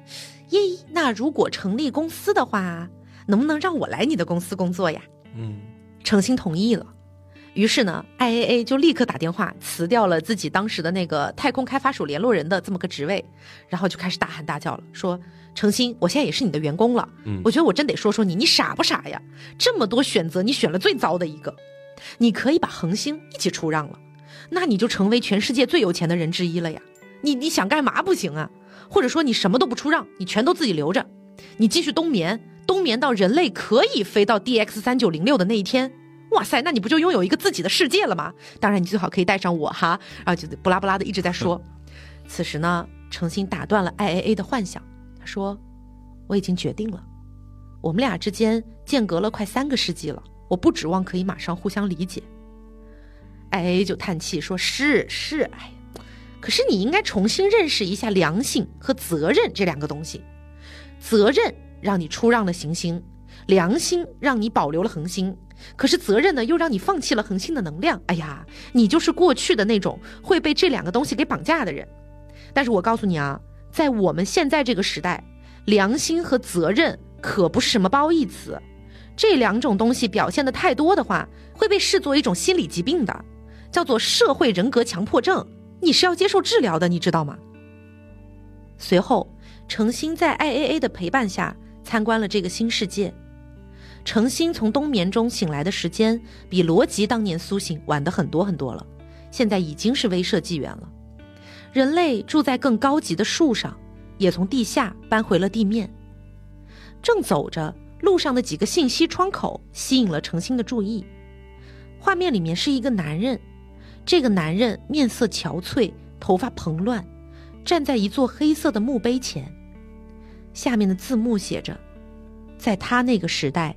耶，那如果成立公司的话，能不能让我来你的公司工作呀？”嗯，程心同意了。于是呢，IAA 就立刻打电话辞掉了自己当时的那个太空开发署联络人的这么个职位，然后就开始大喊大叫了，说。程心，我现在也是你的员工了。嗯，我觉得我真得说说你，你傻不傻呀？这么多选择，你选了最糟的一个。你可以把恒星一起出让了，那你就成为全世界最有钱的人之一了呀。你你想干嘛不行啊？或者说你什么都不出让，你全都自己留着，你继续冬眠，冬眠到人类可以飞到 DX 三九零六的那一天。哇塞，那你不就拥有一个自己的世界了吗？当然，你最好可以带上我哈。然后就不拉不拉的一直在说。此时呢，程心打断了 IAA 的幻想。说：“我已经决定了，我们俩之间间隔了快三个世纪了，我不指望可以马上互相理解。”I A 就叹气说：“是是，哎，可是你应该重新认识一下良心和责任这两个东西。责任让你出让了行星，良心让你保留了恒星，可是责任呢，又让你放弃了恒星的能量。哎呀，你就是过去的那种会被这两个东西给绑架的人。但是我告诉你啊。”在我们现在这个时代，良心和责任可不是什么褒义词，这两种东西表现的太多的话，会被视作一种心理疾病的，叫做社会人格强迫症，你是要接受治疗的，你知道吗？随后，程心在 IAA 的陪伴下参观了这个新世界。程心从冬眠中醒来的时间，比罗辑当年苏醒晚的很多很多了，现在已经是威慑纪元了。人类住在更高级的树上，也从地下搬回了地面。正走着，路上的几个信息窗口吸引了程心的注意。画面里面是一个男人，这个男人面色憔悴，头发蓬乱，站在一座黑色的墓碑前。下面的字幕写着：“在他那个时代，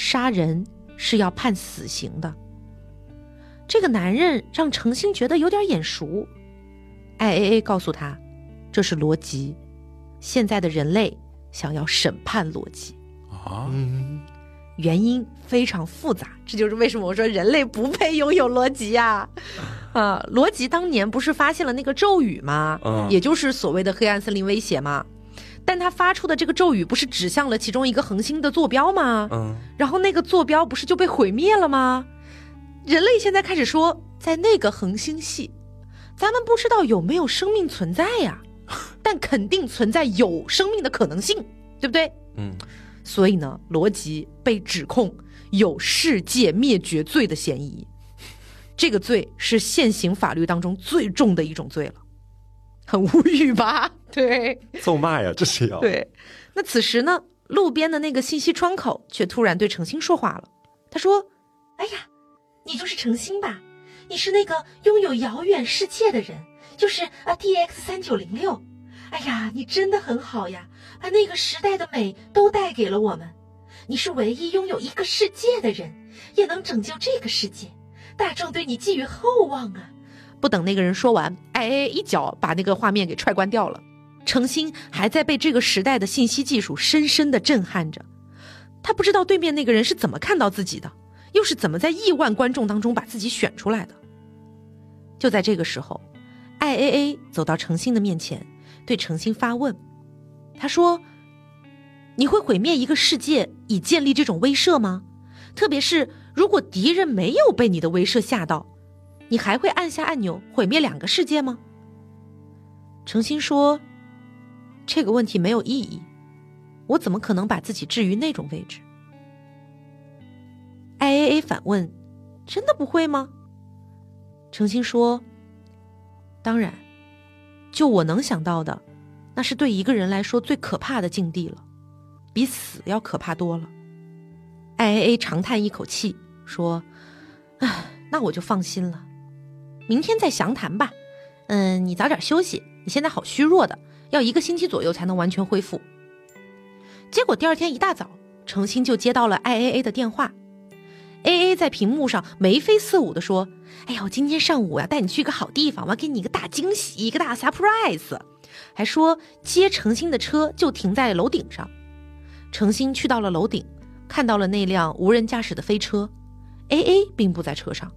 杀人是要判死刑的。”这个男人让程心觉得有点眼熟。I A A 告诉他，这是罗辑。现在的人类想要审判罗辑，啊，嗯，原因非常复杂，这就是为什么我说人类不配拥有罗辑呀。啊，罗辑当年不是发现了那个咒语吗？嗯也就是所谓的黑暗森林威胁嘛。但他发出的这个咒语不是指向了其中一个恒星的坐标吗？嗯，然后那个坐标不是就被毁灭了吗？人类现在开始说，在那个恒星系，咱们不知道有没有生命存在呀，但肯定存在有生命的可能性，对不对？嗯，所以呢，罗辑被指控有世界灭绝罪的嫌疑，这个罪是现行法律当中最重的一种罪了，很无语吧？对。咒骂呀，这是要。对，那此时呢，路边的那个信息窗口却突然对程心说话了。他说：“哎呀，你就是程心吧？你是那个拥有遥远世界的人，就是啊 D X 三九零六。哎呀，你真的很好呀，把那个时代的美都带给了我们。你是唯一拥有一个世界的人，也能拯救这个世界。大众对你寄予厚望啊！”不等那个人说完，哎哎，一脚把那个画面给踹关掉了。程心还在被这个时代的信息技术深深的震撼着，他不知道对面那个人是怎么看到自己的，又是怎么在亿万观众当中把自己选出来的。就在这个时候，IAA 走到程心的面前，对程心发问，他说：“你会毁灭一个世界以建立这种威慑吗？特别是如果敌人没有被你的威慑吓到，你还会按下按钮毁灭两个世界吗？”程心说。这个问题没有意义，我怎么可能把自己置于那种位置？IAA 反问：“真的不会吗？”程心说：“当然，就我能想到的，那是对一个人来说最可怕的境地了，比死要可怕多了。”IAA 长叹一口气说：“唉，那我就放心了，明天再详谈吧。嗯，你早点休息，你现在好虚弱的。”要一个星期左右才能完全恢复。结果第二天一大早，程心就接到了 IAA 的电话。AA 在屏幕上眉飞色舞地说：“哎呀，我今天上午要带你去一个好地方，我要给你一个大惊喜，一个大 surprise。”还说接程心的车就停在楼顶上。程心去到了楼顶，看到了那辆无人驾驶的飞车，AA 并不在车上。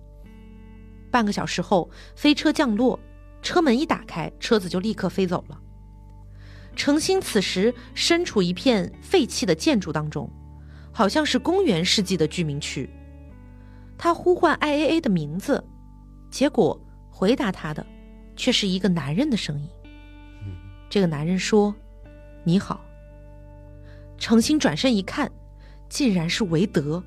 半个小时后，飞车降落，车门一打开，车子就立刻飞走了。程心此时身处一片废弃的建筑当中，好像是公元世纪的居民区。他呼唤 IAA 的名字，结果回答他的却是一个男人的声音。这个男人说：“你好。”程心转身一看，竟然是韦德。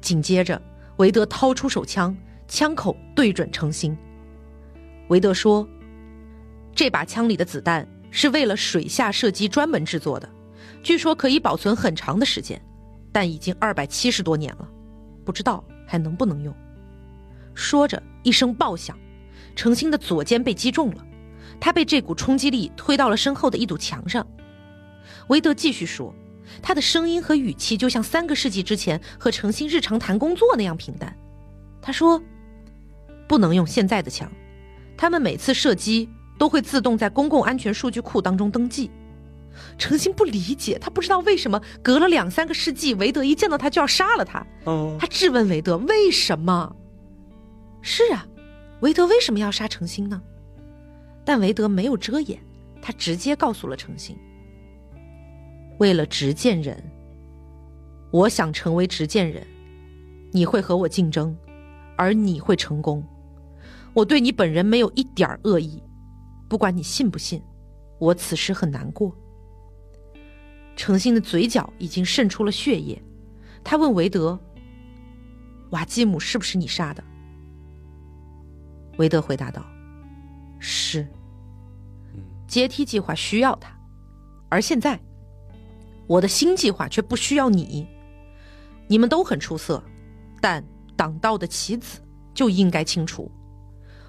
紧接着，韦德掏出手枪，枪口对准程心。韦德说：“这把枪里的子弹。”是为了水下射击专门制作的，据说可以保存很长的时间，但已经二百七十多年了，不知道还能不能用。说着，一声爆响，程心的左肩被击中了，他被这股冲击力推到了身后的一堵墙上。韦德继续说，他的声音和语气就像三个世纪之前和程心日常谈工作那样平淡。他说：“不能用现在的枪，他们每次射击。”都会自动在公共安全数据库当中登记。程心不理解，他不知道为什么隔了两三个世纪，韦德一见到他就要杀了他。哦，他质问韦德为什么？是啊，韦德为什么要杀程心呢？但韦德没有遮掩，他直接告诉了程心：为了执剑人，我想成为执剑人，你会和我竞争，而你会成功。我对你本人没有一点恶意。不管你信不信，我此时很难过。程心的嘴角已经渗出了血液，他问韦德：“瓦基姆是不是你杀的？”韦德回答道：“是。阶梯计划需要他，而现在，我的新计划却不需要你。你们都很出色，但挡道的棋子就应该清除。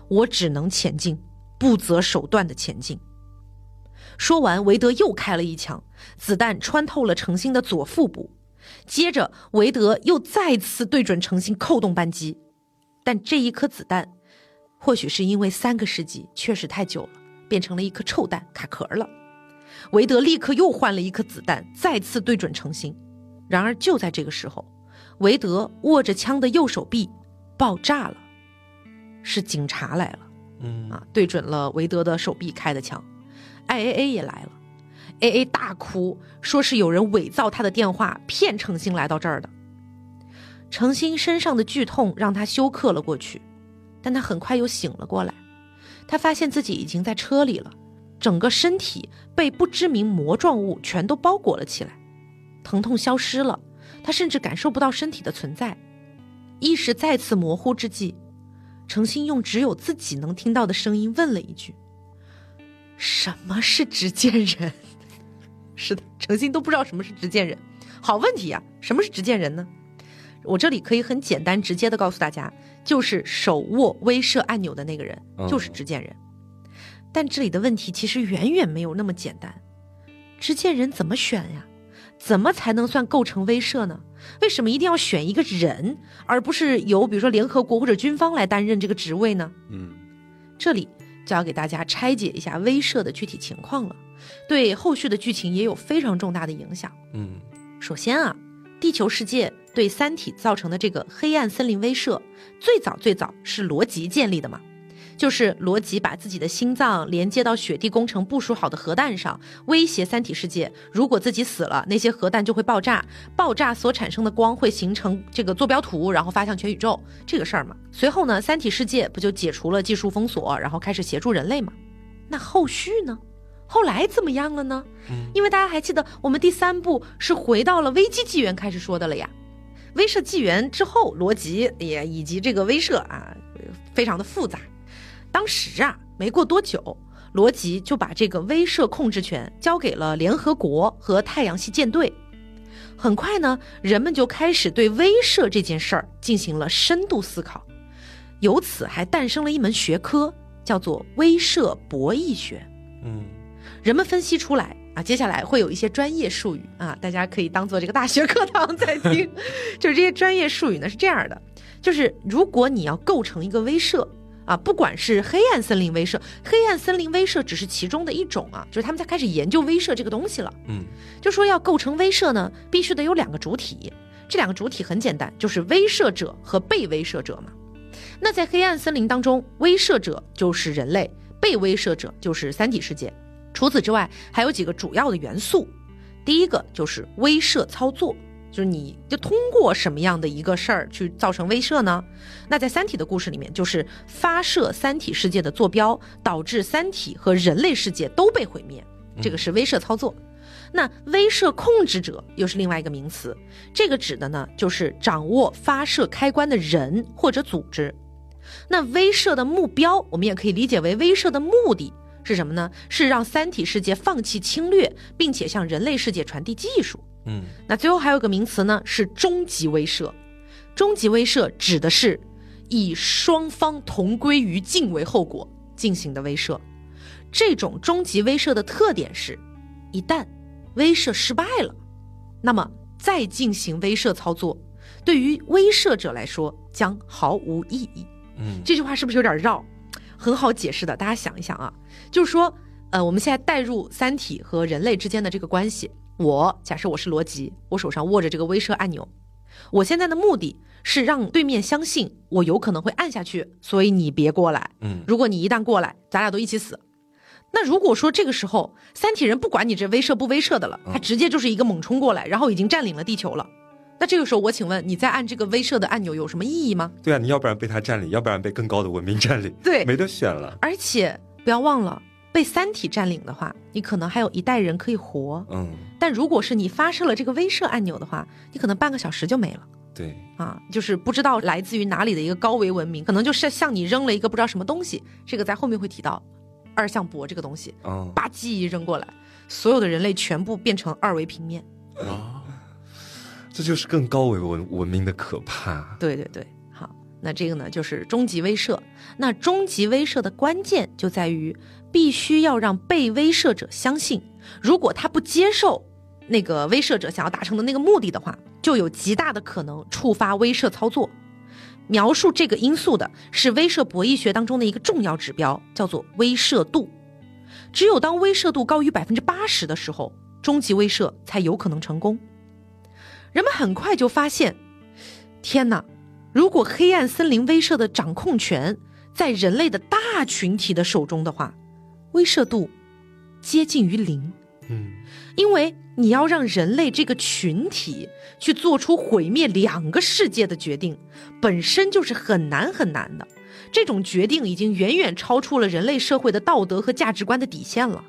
我只能前进。”不择手段的前进。说完，韦德又开了一枪，子弹穿透了程心的左腹部。接着，韦德又再次对准程心扣动扳机，但这一颗子弹，或许是因为三个世纪确实太久了，变成了一颗臭弹，卡壳了。韦德立刻又换了一颗子弹，再次对准程心。然而就在这个时候，韦德握着枪的右手臂爆炸了，是警察来了。嗯啊，对准了韦德的手臂开的枪。I A A 也来了，A A 大哭，说是有人伪造他的电话，骗程心来到这儿的。程心身上的剧痛让他休克了过去，但他很快又醒了过来。他发现自己已经在车里了，整个身体被不知名膜状物全都包裹了起来，疼痛消失了，他甚至感受不到身体的存在。意识再次模糊之际，程心用只有自己能听到的声音问了一句：“什么是执剑人？” 是的，程心都不知道什么是执剑人。好问题呀、什么是执剑人呢？我这里可以很简单直接的告诉大家，就是手握威慑按钮的那个人嗯就是执剑人。但这里的问题其实远远没有那么简单，执剑人怎么选呀？怎么才能算构成威慑呢？为什么一定要选一个人，而不是由比如说联合国或者军方来担任这个职位呢？嗯，这里就要给大家拆解一下威慑的具体情况了，对后续的剧情也有非常重大的影响。嗯首先啊，地球世界对三体造成的这个黑暗森林威慑，最早最早是罗辑建立的嘛，就是罗辑把自己的心脏连接到雪地工程部署好的核弹上，威胁三体世界，如果自己死了，那些核弹就会爆炸，爆炸所产生的光会形成这个坐标图，然后发向全宇宙这个事儿嘛。随后呢，三体世界不就解除了技术封锁，然后开始协助人类嘛？那后续呢？后来怎么样了呢？因为大家还记得，我们第三部是回到了危机纪元开始说的了呀。威慑纪元之后，罗辑也以及这个威慑啊，非常的复杂。当时啊，没过多久，罗辑就把这个威慑控制权交给了联合国和太阳系舰队。很快呢，人们就开始对威慑这件事儿进行了深度思考，由此还诞生了一门学科，叫做威慑博弈学。嗯人们分析出来啊，接下来会有一些专业术语啊，大家可以当做这个大学课堂在听。就是这些专业术语呢是这样的，就是如果你要构成一个威慑啊，不管是黑暗森林威慑，黑暗森林威慑只是其中的一种啊，就是他们在开始研究威慑这个东西了。嗯就说要构成威慑呢，必须得有两个主体，这两个主体很简单，就是威慑者和被威慑者嘛。那在黑暗森林当中，威慑者就是人类，被威慑者就是三体世界。除此之外，还有几个主要的元素。第一个就是威慑操作，就是你就通过什么样的一个事儿去造成威慑呢？那在三体的故事里面，就是发射三体世界的坐标，导致三体和人类世界都被毁灭，这个是威慑操作。那威慑控制者又是另外一个名词，这个指的呢就是掌握发射开关的人或者组织。那威慑的目标，我们也可以理解为威慑的目的是什么呢？是让三体世界放弃侵略，并且向人类世界传递技术。嗯那最后还有个名词呢，是终极威慑。终极威慑指的是以双方同归于尽为后果进行的威慑。这种终极威慑的特点是，一旦威慑失败了，那么再进行威慑操作，对于威慑者来说将毫无意义。嗯这句话是不是有点绕？很好解释的，大家想一想啊，就是说，呃，我们现在带入三体和人类之间的这个关系，我假设我是罗辑，我手上握着这个威慑按钮，我现在的目的是让对面相信我有可能会按下去，所以你别过来。嗯如果你一旦过来，咱俩都一起死。那如果说这个时候三体人不管你这威慑不威慑的了，他直接就是一个猛冲过来，然后已经占领了地球了，那这个时候我请问你再按这个威慑的按钮有什么意义吗？对啊，你要不然被他占领，要不然被更高的文明占领，对没得选了。而且不要忘了，被三体占领的话，你可能还有一代人可以活。嗯，但如果是你发射了这个威慑按钮的话，你可能半个小时就没了对，啊！就是不知道来自于哪里的一个高维文明，可能就是向你扔了一个不知道什么东西，这个在后面会提到二向箔这个东西，嗯，吧唧一扔过来，所有的人类全部变成二维平面。啊，这就是更高维文文明的可怕。对对对，好，那这个呢就是终极威慑。那终极威慑的关键就在于，必须要让被威慑者相信，如果他不接受那个威慑者想要达成的那个目的的话，就有极大的可能触发威慑操作。描述这个因素的是威慑博弈学当中的一个重要指标，叫做威慑度。只有当威慑度高于百分之八十的时候，终极威慑才有可能成功。人们很快就发现，天哪！如果黑暗森林威慑的掌控权在人类的大群体的手中的话，威慑度接近于零。嗯，因为你要让人类这个群体去做出毁灭两个世界的决定，本身就是很难很难的。这种决定已经远远超出了人类社会的道德和价值观的底线了。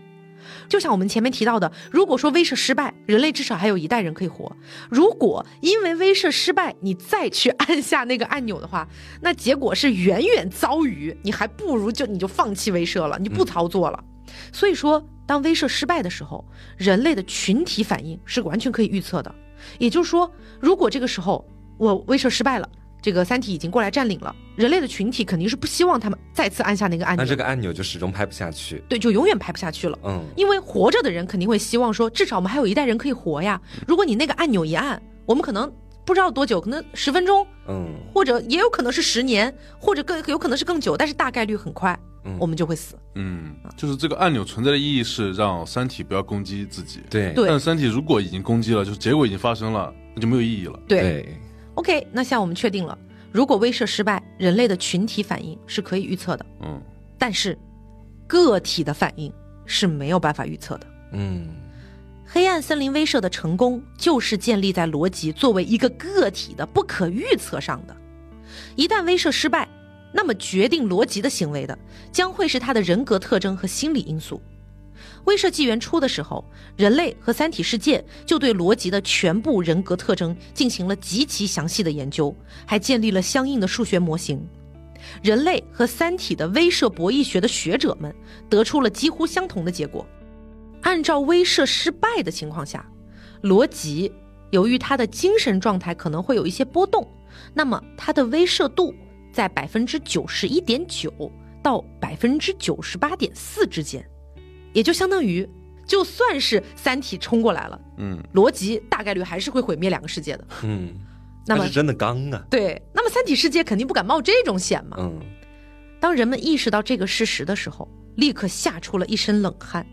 就像我们前面提到的，如果说威慑失败，人类至少还有一代人可以活；如果因为威慑失败，你再去按下那个按钮的话，那结果是远远遭遇，你还不如就你就放弃威慑了，你不操作了。所以说，当威慑失败的时候，人类的群体反应是完全可以预测的。也就是说，如果这个时候我威慑失败了。这个三体已经过来占领了，人类的群体肯定是不希望他们再次按下那个按钮。那这个按钮就始终拍不下去。对，就永远拍不下去了。嗯，因为活着的人肯定会希望说，至少我们还有一代人可以活呀。如果你那个按钮一按，我们可能不知道多久，可能十分钟，嗯，或者也有可能是十年，或者更有可能是更久，但是大概率很快，我们就会死。嗯，就是这个按钮存在的意义是让三体不要攻击自己。对，对。但三体如果已经攻击了，就是结果已经发生了，那就没有意义了。对。OK，那像我们确定了。如果威慑失败，人类的群体反应是可以预测的。嗯，但是个体的反应是没有办法预测的。嗯，黑暗森林威慑的成功就是建立在逻辑作为一个个体的不可预测上的。一旦威慑失败，那么决定逻辑的行为的将会是他的人格特征和心理因素。威慑纪元初的时候，人类和三体世界就对罗辑的全部人格特征进行了极其详细的研究，还建立了相应的数学模型。人类和三体的威慑博弈学的学者们得出了几乎相同的结果：按照威慑失败的情况下，罗辑由于他的精神状态可能会有一些波动，那么他的威慑度在百分之九十一点九到百分之九十八点四之间。也就相当于，就算是三体冲过来了，嗯，逻辑大概率还是会毁灭两个世界的，嗯，那么是真的刚啊，对，那么三体世界肯定不敢冒这种险嘛，嗯，当人们意识到这个事实的时候，立刻吓出了一身冷汗，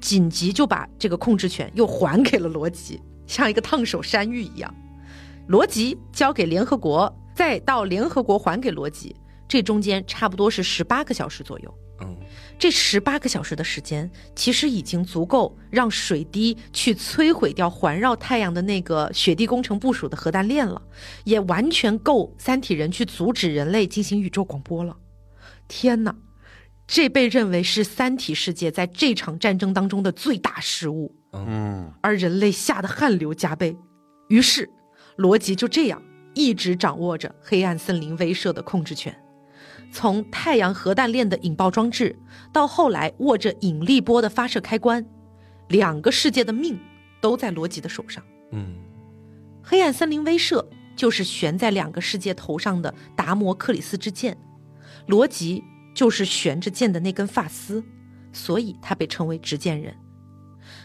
紧急就把这个控制权又还给了罗辑，像一个烫手山芋一样，罗辑交给联合国，再到联合国还给罗辑，这中间差不多是十八个小时左右。这十八个小时的时间，其实已经足够让水滴去摧毁掉环绕太阳的那个雪地工程部署的核弹链了，也完全够三体人去阻止人类进行宇宙广播了。天哪，这被认为是三体世界在这场战争当中的最大失误。嗯，而人类吓得汗流浃背。于是，罗辑就这样一直掌握着黑暗森林威慑的控制权。从太阳核弹链的引爆装置，到后来握着引力波的发射开关，两个世界的命都在罗辑的手上。嗯，黑暗森林威慑就是悬在两个世界头上的达摩克里斯之剑，罗辑就是悬着剑的那根发丝，所以他被称为执剑人。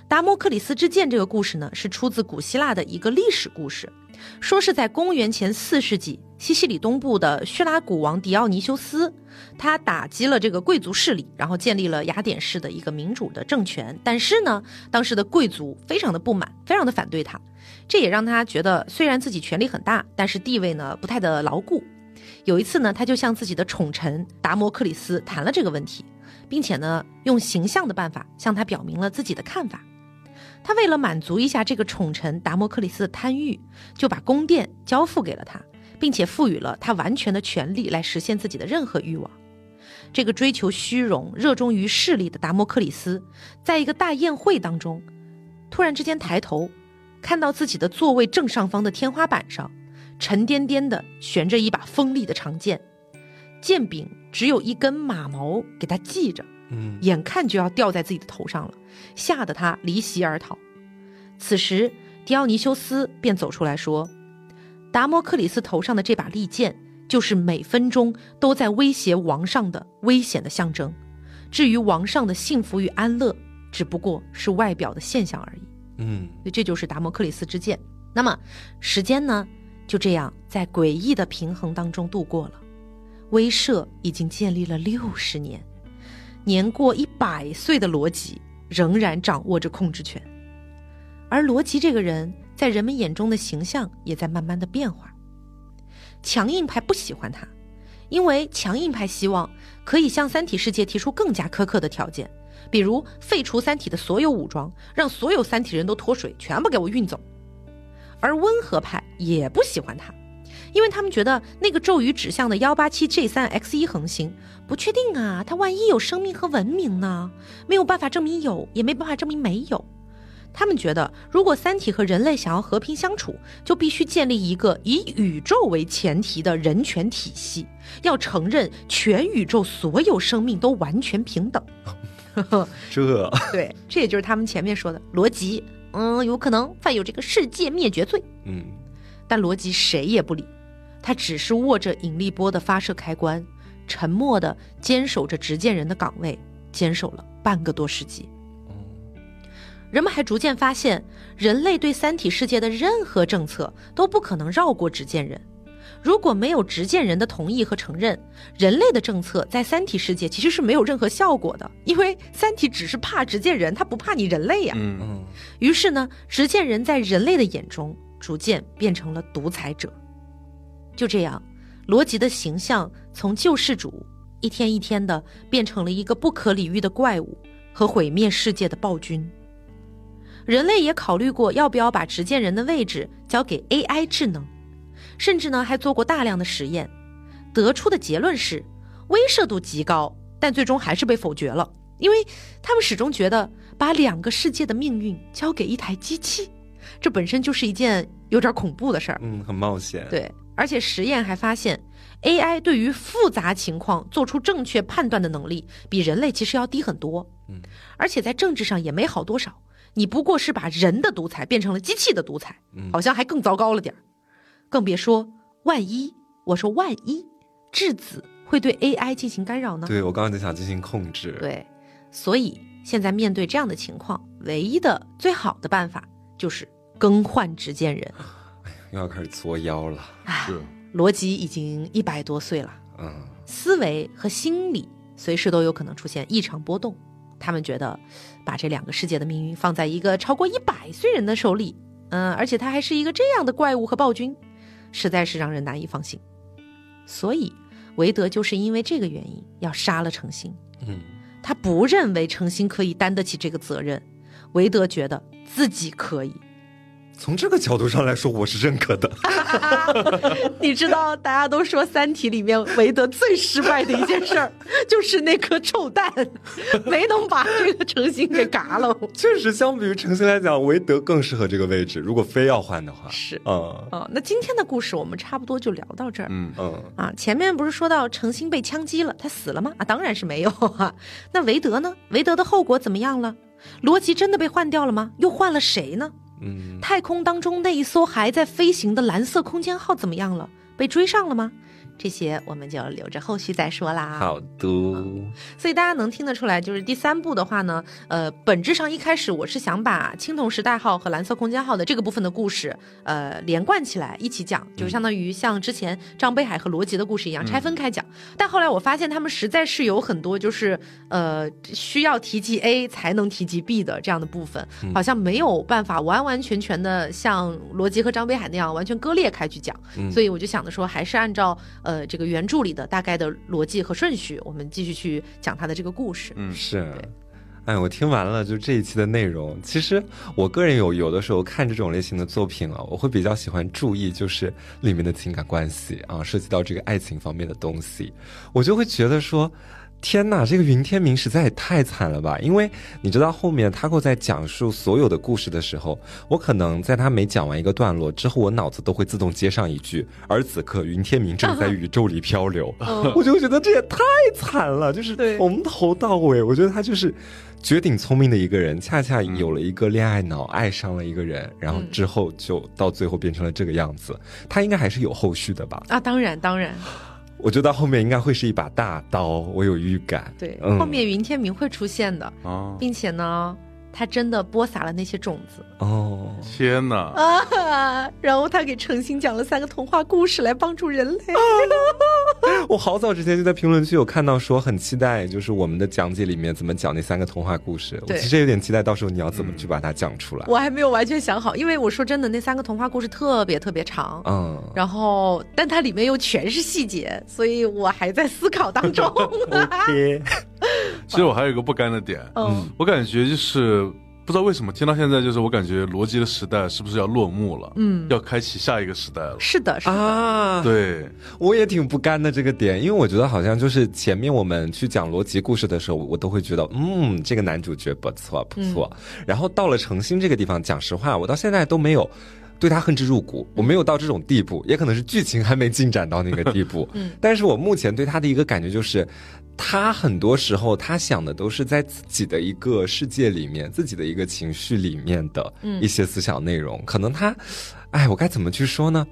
达摩克里斯之剑这个故事呢，是出自古希腊的一个历史故事，说是在公元前四世纪。西西里东部的叙拉古王狄奥尼修斯，他打击了这个贵族势力，然后建立了雅典式的一个民主的政权。但是呢，当时的贵族非常的不满，非常的反对他，这也让他觉得虽然自己权力很大，但是地位呢不太的牢固。有一次呢，他就向自己的宠臣达摩克里斯谈了这个问题，并且呢用形象的办法向他表明了自己的看法。他为了满足一下这个宠臣达摩克里斯的贪欲，就把宫殿交付给了他。并且赋予了他完全的权利来实现自己的任何欲望。这个追求虚荣、热衷于势力的达摩克里斯，在一个大宴会当中，突然之间抬头，看到自己的座位正上方的天花板上，沉甸甸的悬着一把锋利的长剑，剑柄只有一根马毛给他系着，嗯，眼看就要掉在自己的头上了，吓得他离席而逃。此时，狄奥尼修斯便走出来说。达摩克里斯头上的这把利剑，就是每分钟都在威胁王上的危险的象征。至于王上的幸福与安乐，只不过是外表的现象而已。嗯，这就是达摩克里斯之剑。那么，时间呢，就这样在诡异的平衡当中度过了。威慑已经建立了六十年，年过一百岁的罗辑仍然掌握着控制权，而罗辑这个人在人们眼中的形象也在慢慢的变化。强硬派不喜欢他，因为强硬派希望可以向三体世界提出更加苛刻的条件，比如废除三体的所有武装，让所有三体人都脱水，全部给我运走。而温和派也不喜欢他，因为他们觉得那个咒语指向的幺八七 G 三 X 一恒星不确定啊，它万一有生命和文明呢？没有办法证明有，也没办法证明没有。他们觉得，如果三体和人类想要和平相处，就必须建立一个以宇宙为前提的人权体系，要承认全宇宙所有生命都完全平等。这 对，这也就是他们前面说的逻辑。嗯，有可能犯有这个世界灭绝罪。嗯，但罗辑谁也不理，他只是握着引力波的发射开关，沉默地坚守着执剑人的岗位，坚守了半个多世纪。人们还逐渐发现，人类对三体世界的任何政策都不可能绕过执剑人。如果没有执剑人的同意和承认，人类的政策在三体世界其实是没有任何效果的，因为三体只是怕执剑人，他不怕你人类呀。嗯，嗯于是呢，执剑人在人类的眼中逐渐变成了独裁者。就这样，罗辑的形象从救世主一天一天的变成了一个不可理喻的怪物和毁灭世界的暴君。人类也考虑过要不要把执剑人的位置交给 AI 智能，甚至呢还做过大量的实验，得出的结论是威慑度极高，但最终还是被否决了，因为他们始终觉得把两个世界的命运交给一台机器，这本身就是一件有点恐怖的事儿。嗯，很冒险。，对，而且实验还发现，AI 对于复杂情况做出正确判断的能力比人类其实要低很多。嗯，而且在政治上也没好多少，你不过是把人的独裁变成了机器的独裁，嗯好像还更糟糕了点儿。更别说万一，我说万一质子会对 AI 进行干扰呢？对我刚刚就想进行控制。，对，所以现在面对这样的情况，唯一的最好的办法就是更换执剑人。又要开始作妖了。是，罗辑已经一百多岁了。嗯，思维和心理随时都有可能出现异常波动。他们觉得，把这两个世界的命运放在一个超过一百岁人的手里，嗯、而且他还是一个这样的怪物和暴君，实在是让人难以放心。所以，韦德就是因为这个原因要杀了程心。嗯，他不认为程心可以担得起这个责任，韦德觉得自己可以。从这个角度上来说，我是认可的。你知道，大家都说《三体》里面韦德最失败的一件事儿，就是那颗臭蛋没能把这个程心给嘎了。确实，相比于程心来讲，韦德更适合这个位置。如果非要换的话，是嗯啊，那今天的故事我们差不多就聊到这儿。嗯，嗯，啊，前面不是说到程心被枪击了，他死了吗？啊，当然是没有啊。那韦德呢？韦德的后果怎么样了？罗辑真的被换掉了吗？又换了谁呢？嗯，太空当中那一艘还在飞行的蓝色空间号怎么样了？被追上了吗？这些我们就留着后续再说啦。好的，所以大家能听得出来，就是第三部的话呢，呃，本质上一开始我是想把青铜时代号和蓝色空间号的这个部分的故事，呃，连贯起来一起讲，就是相当于像之前张北海和罗辑的故事一样拆分开讲。但后来我发现他们实在是有很多就是呃需要提及 A 才能提及 B 的这样的部分，好像没有办法完完全全的像罗辑和张北海那样完全割裂开去讲。嗯所以我就想着说，还是按照呃这个原著里的大概的逻辑和顺序，我们继续去讲他的这个故事。嗯是。哎，我听完了就这一期的内容，其实我个人有有的时候看这种类型的作品啊，我会比较喜欢注意就是里面的情感关系啊，涉及到这个爱情方面的东西，我就会觉得说。天呐，这个云天明实在也太惨了吧！因为你知道后面他够在讲述所有的故事的时候，我可能在他每讲完一个段落之后，我脑子都会自动接上一句：“而此刻云天明正在宇宙里漂流。嗯 我就觉得这也太惨了，就是对从头到尾，我觉得他就是绝顶聪明的一个人，恰恰有了一个恋爱脑，爱上了一个人，然后之后就到最后变成了这个样子。他应该还是有后续的吧？啊，当然当然，我觉得到后面应该会是一把大刀，我有预感。对，嗯后面云天明会出现的，啊，并且呢，他真的播撒了那些种子哦，天哪！啊，然后他给诚心讲了三个童话故事来帮助人类。我好早之前就在评论区有看到说很期待，就是我们的讲解里面怎么讲那三个童话故事。我其实有点期待，到时候你要怎么去把它讲出来。我还没有完全想好，因为我说真的，那三个童话故事特别特别长。嗯，然后，但它里面又全是细节，所以我还在思考当中。OK，其实我还有一个不甘的点，嗯我感觉就是不知道为什么听到现在，就是我感觉逻辑的时代是不是要落幕了？嗯，要开启下一个时代了。是的，是的，啊，对，我也挺不甘的这个点，因为我觉得好像就是前面我们去讲逻辑故事的时候，我都会觉得，嗯，这个男主角不错不错。然后到了诚心这个地方，讲实话，我到现在都没有。对他恨之入骨，我没有到这种地步，也可能是剧情还没进展到那个地步。嗯，但是我目前对他的一个感觉就是，他很多时候他想的都是在自己的一个世界里面，自己的一个情绪里面的嗯一些思想内容。可能他，哎，我该怎么去说呢？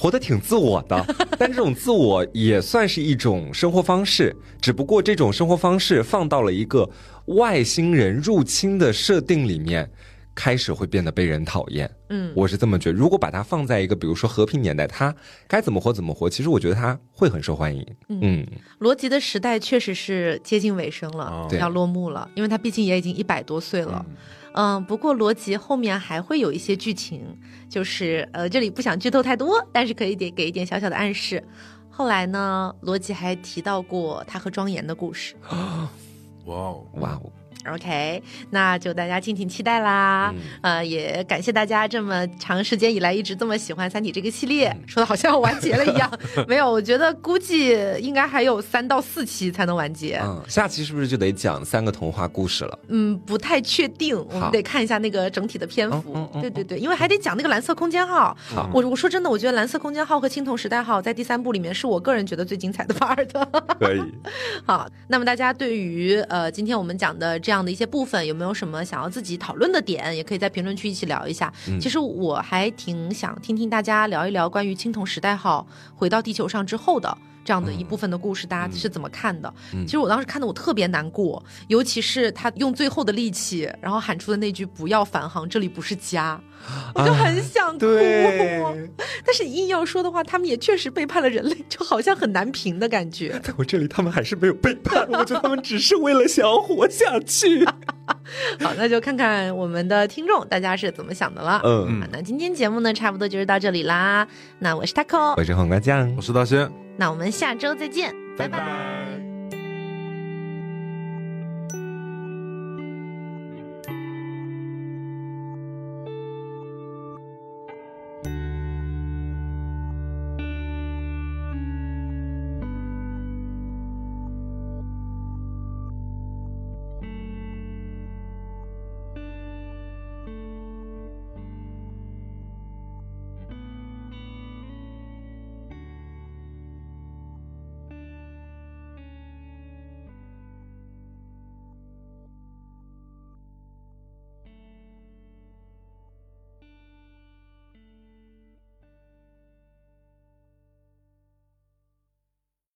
活得挺自我的，但这种自我也算是一种生活方式，只不过这种生活方式放到了一个外星人入侵的设定里面，开始会变得被人讨厌。嗯，我是这么觉得。如果把它放在一个比如说和平年代，他该怎么活怎么活，其实我觉得他会很受欢迎。嗯罗辑的时代确实是接近尾声了，哦要落幕了，因为他毕竟也已经一百多岁了。嗯，不过罗辑后面还会有一些剧情，就是呃，这里不想剧透太多，但是可以给给一点小小的暗示。后来呢，罗辑还提到过他和庄严的故事。哇哦，哇哦，OK，那就大家敬请期待啦。嗯呃，也感谢大家这么长时间以来一直这么喜欢《三体》这个系列，说的好像完结了一样。没有，我觉得估计应该还有三到四期才能完结。嗯，下期是不是就得讲三个童话故事了？嗯，不太确定，我们得看一下那个整体的篇幅。对对对，因为还得讲那个蓝色空间号。好我我说真的，我觉得蓝色空间号和青铜时代号在第三部里面是我个人觉得最精彩的 part。可以。好，那么大家对于呃今天我们讲的这样的一些部分，有没有什么想要自己讨论的点？也可以在评论区一起聊一下。其实我还挺想听听大家聊一聊关于青铜时代号回到地球上之后的。这样的一部分的故事，大家是怎么看的？其实我当时看的我特别难过，尤其是他用最后的力气，然后喊出的那句“不要返航，这里不是家”，我就很想哭。对，但是硬要说的话，他们也确实背叛了人类，就好像很难评的感觉。在我这里他们还是没有背叛，我觉得他们只是为了想要活下去。好，那就看看我们的听众大家是怎么想的了。嗯，啊那今天节目呢，差不多就是到这里啦。那我是 taco，我是黄瓜酱我，是大仙。那我们下周再见，拜拜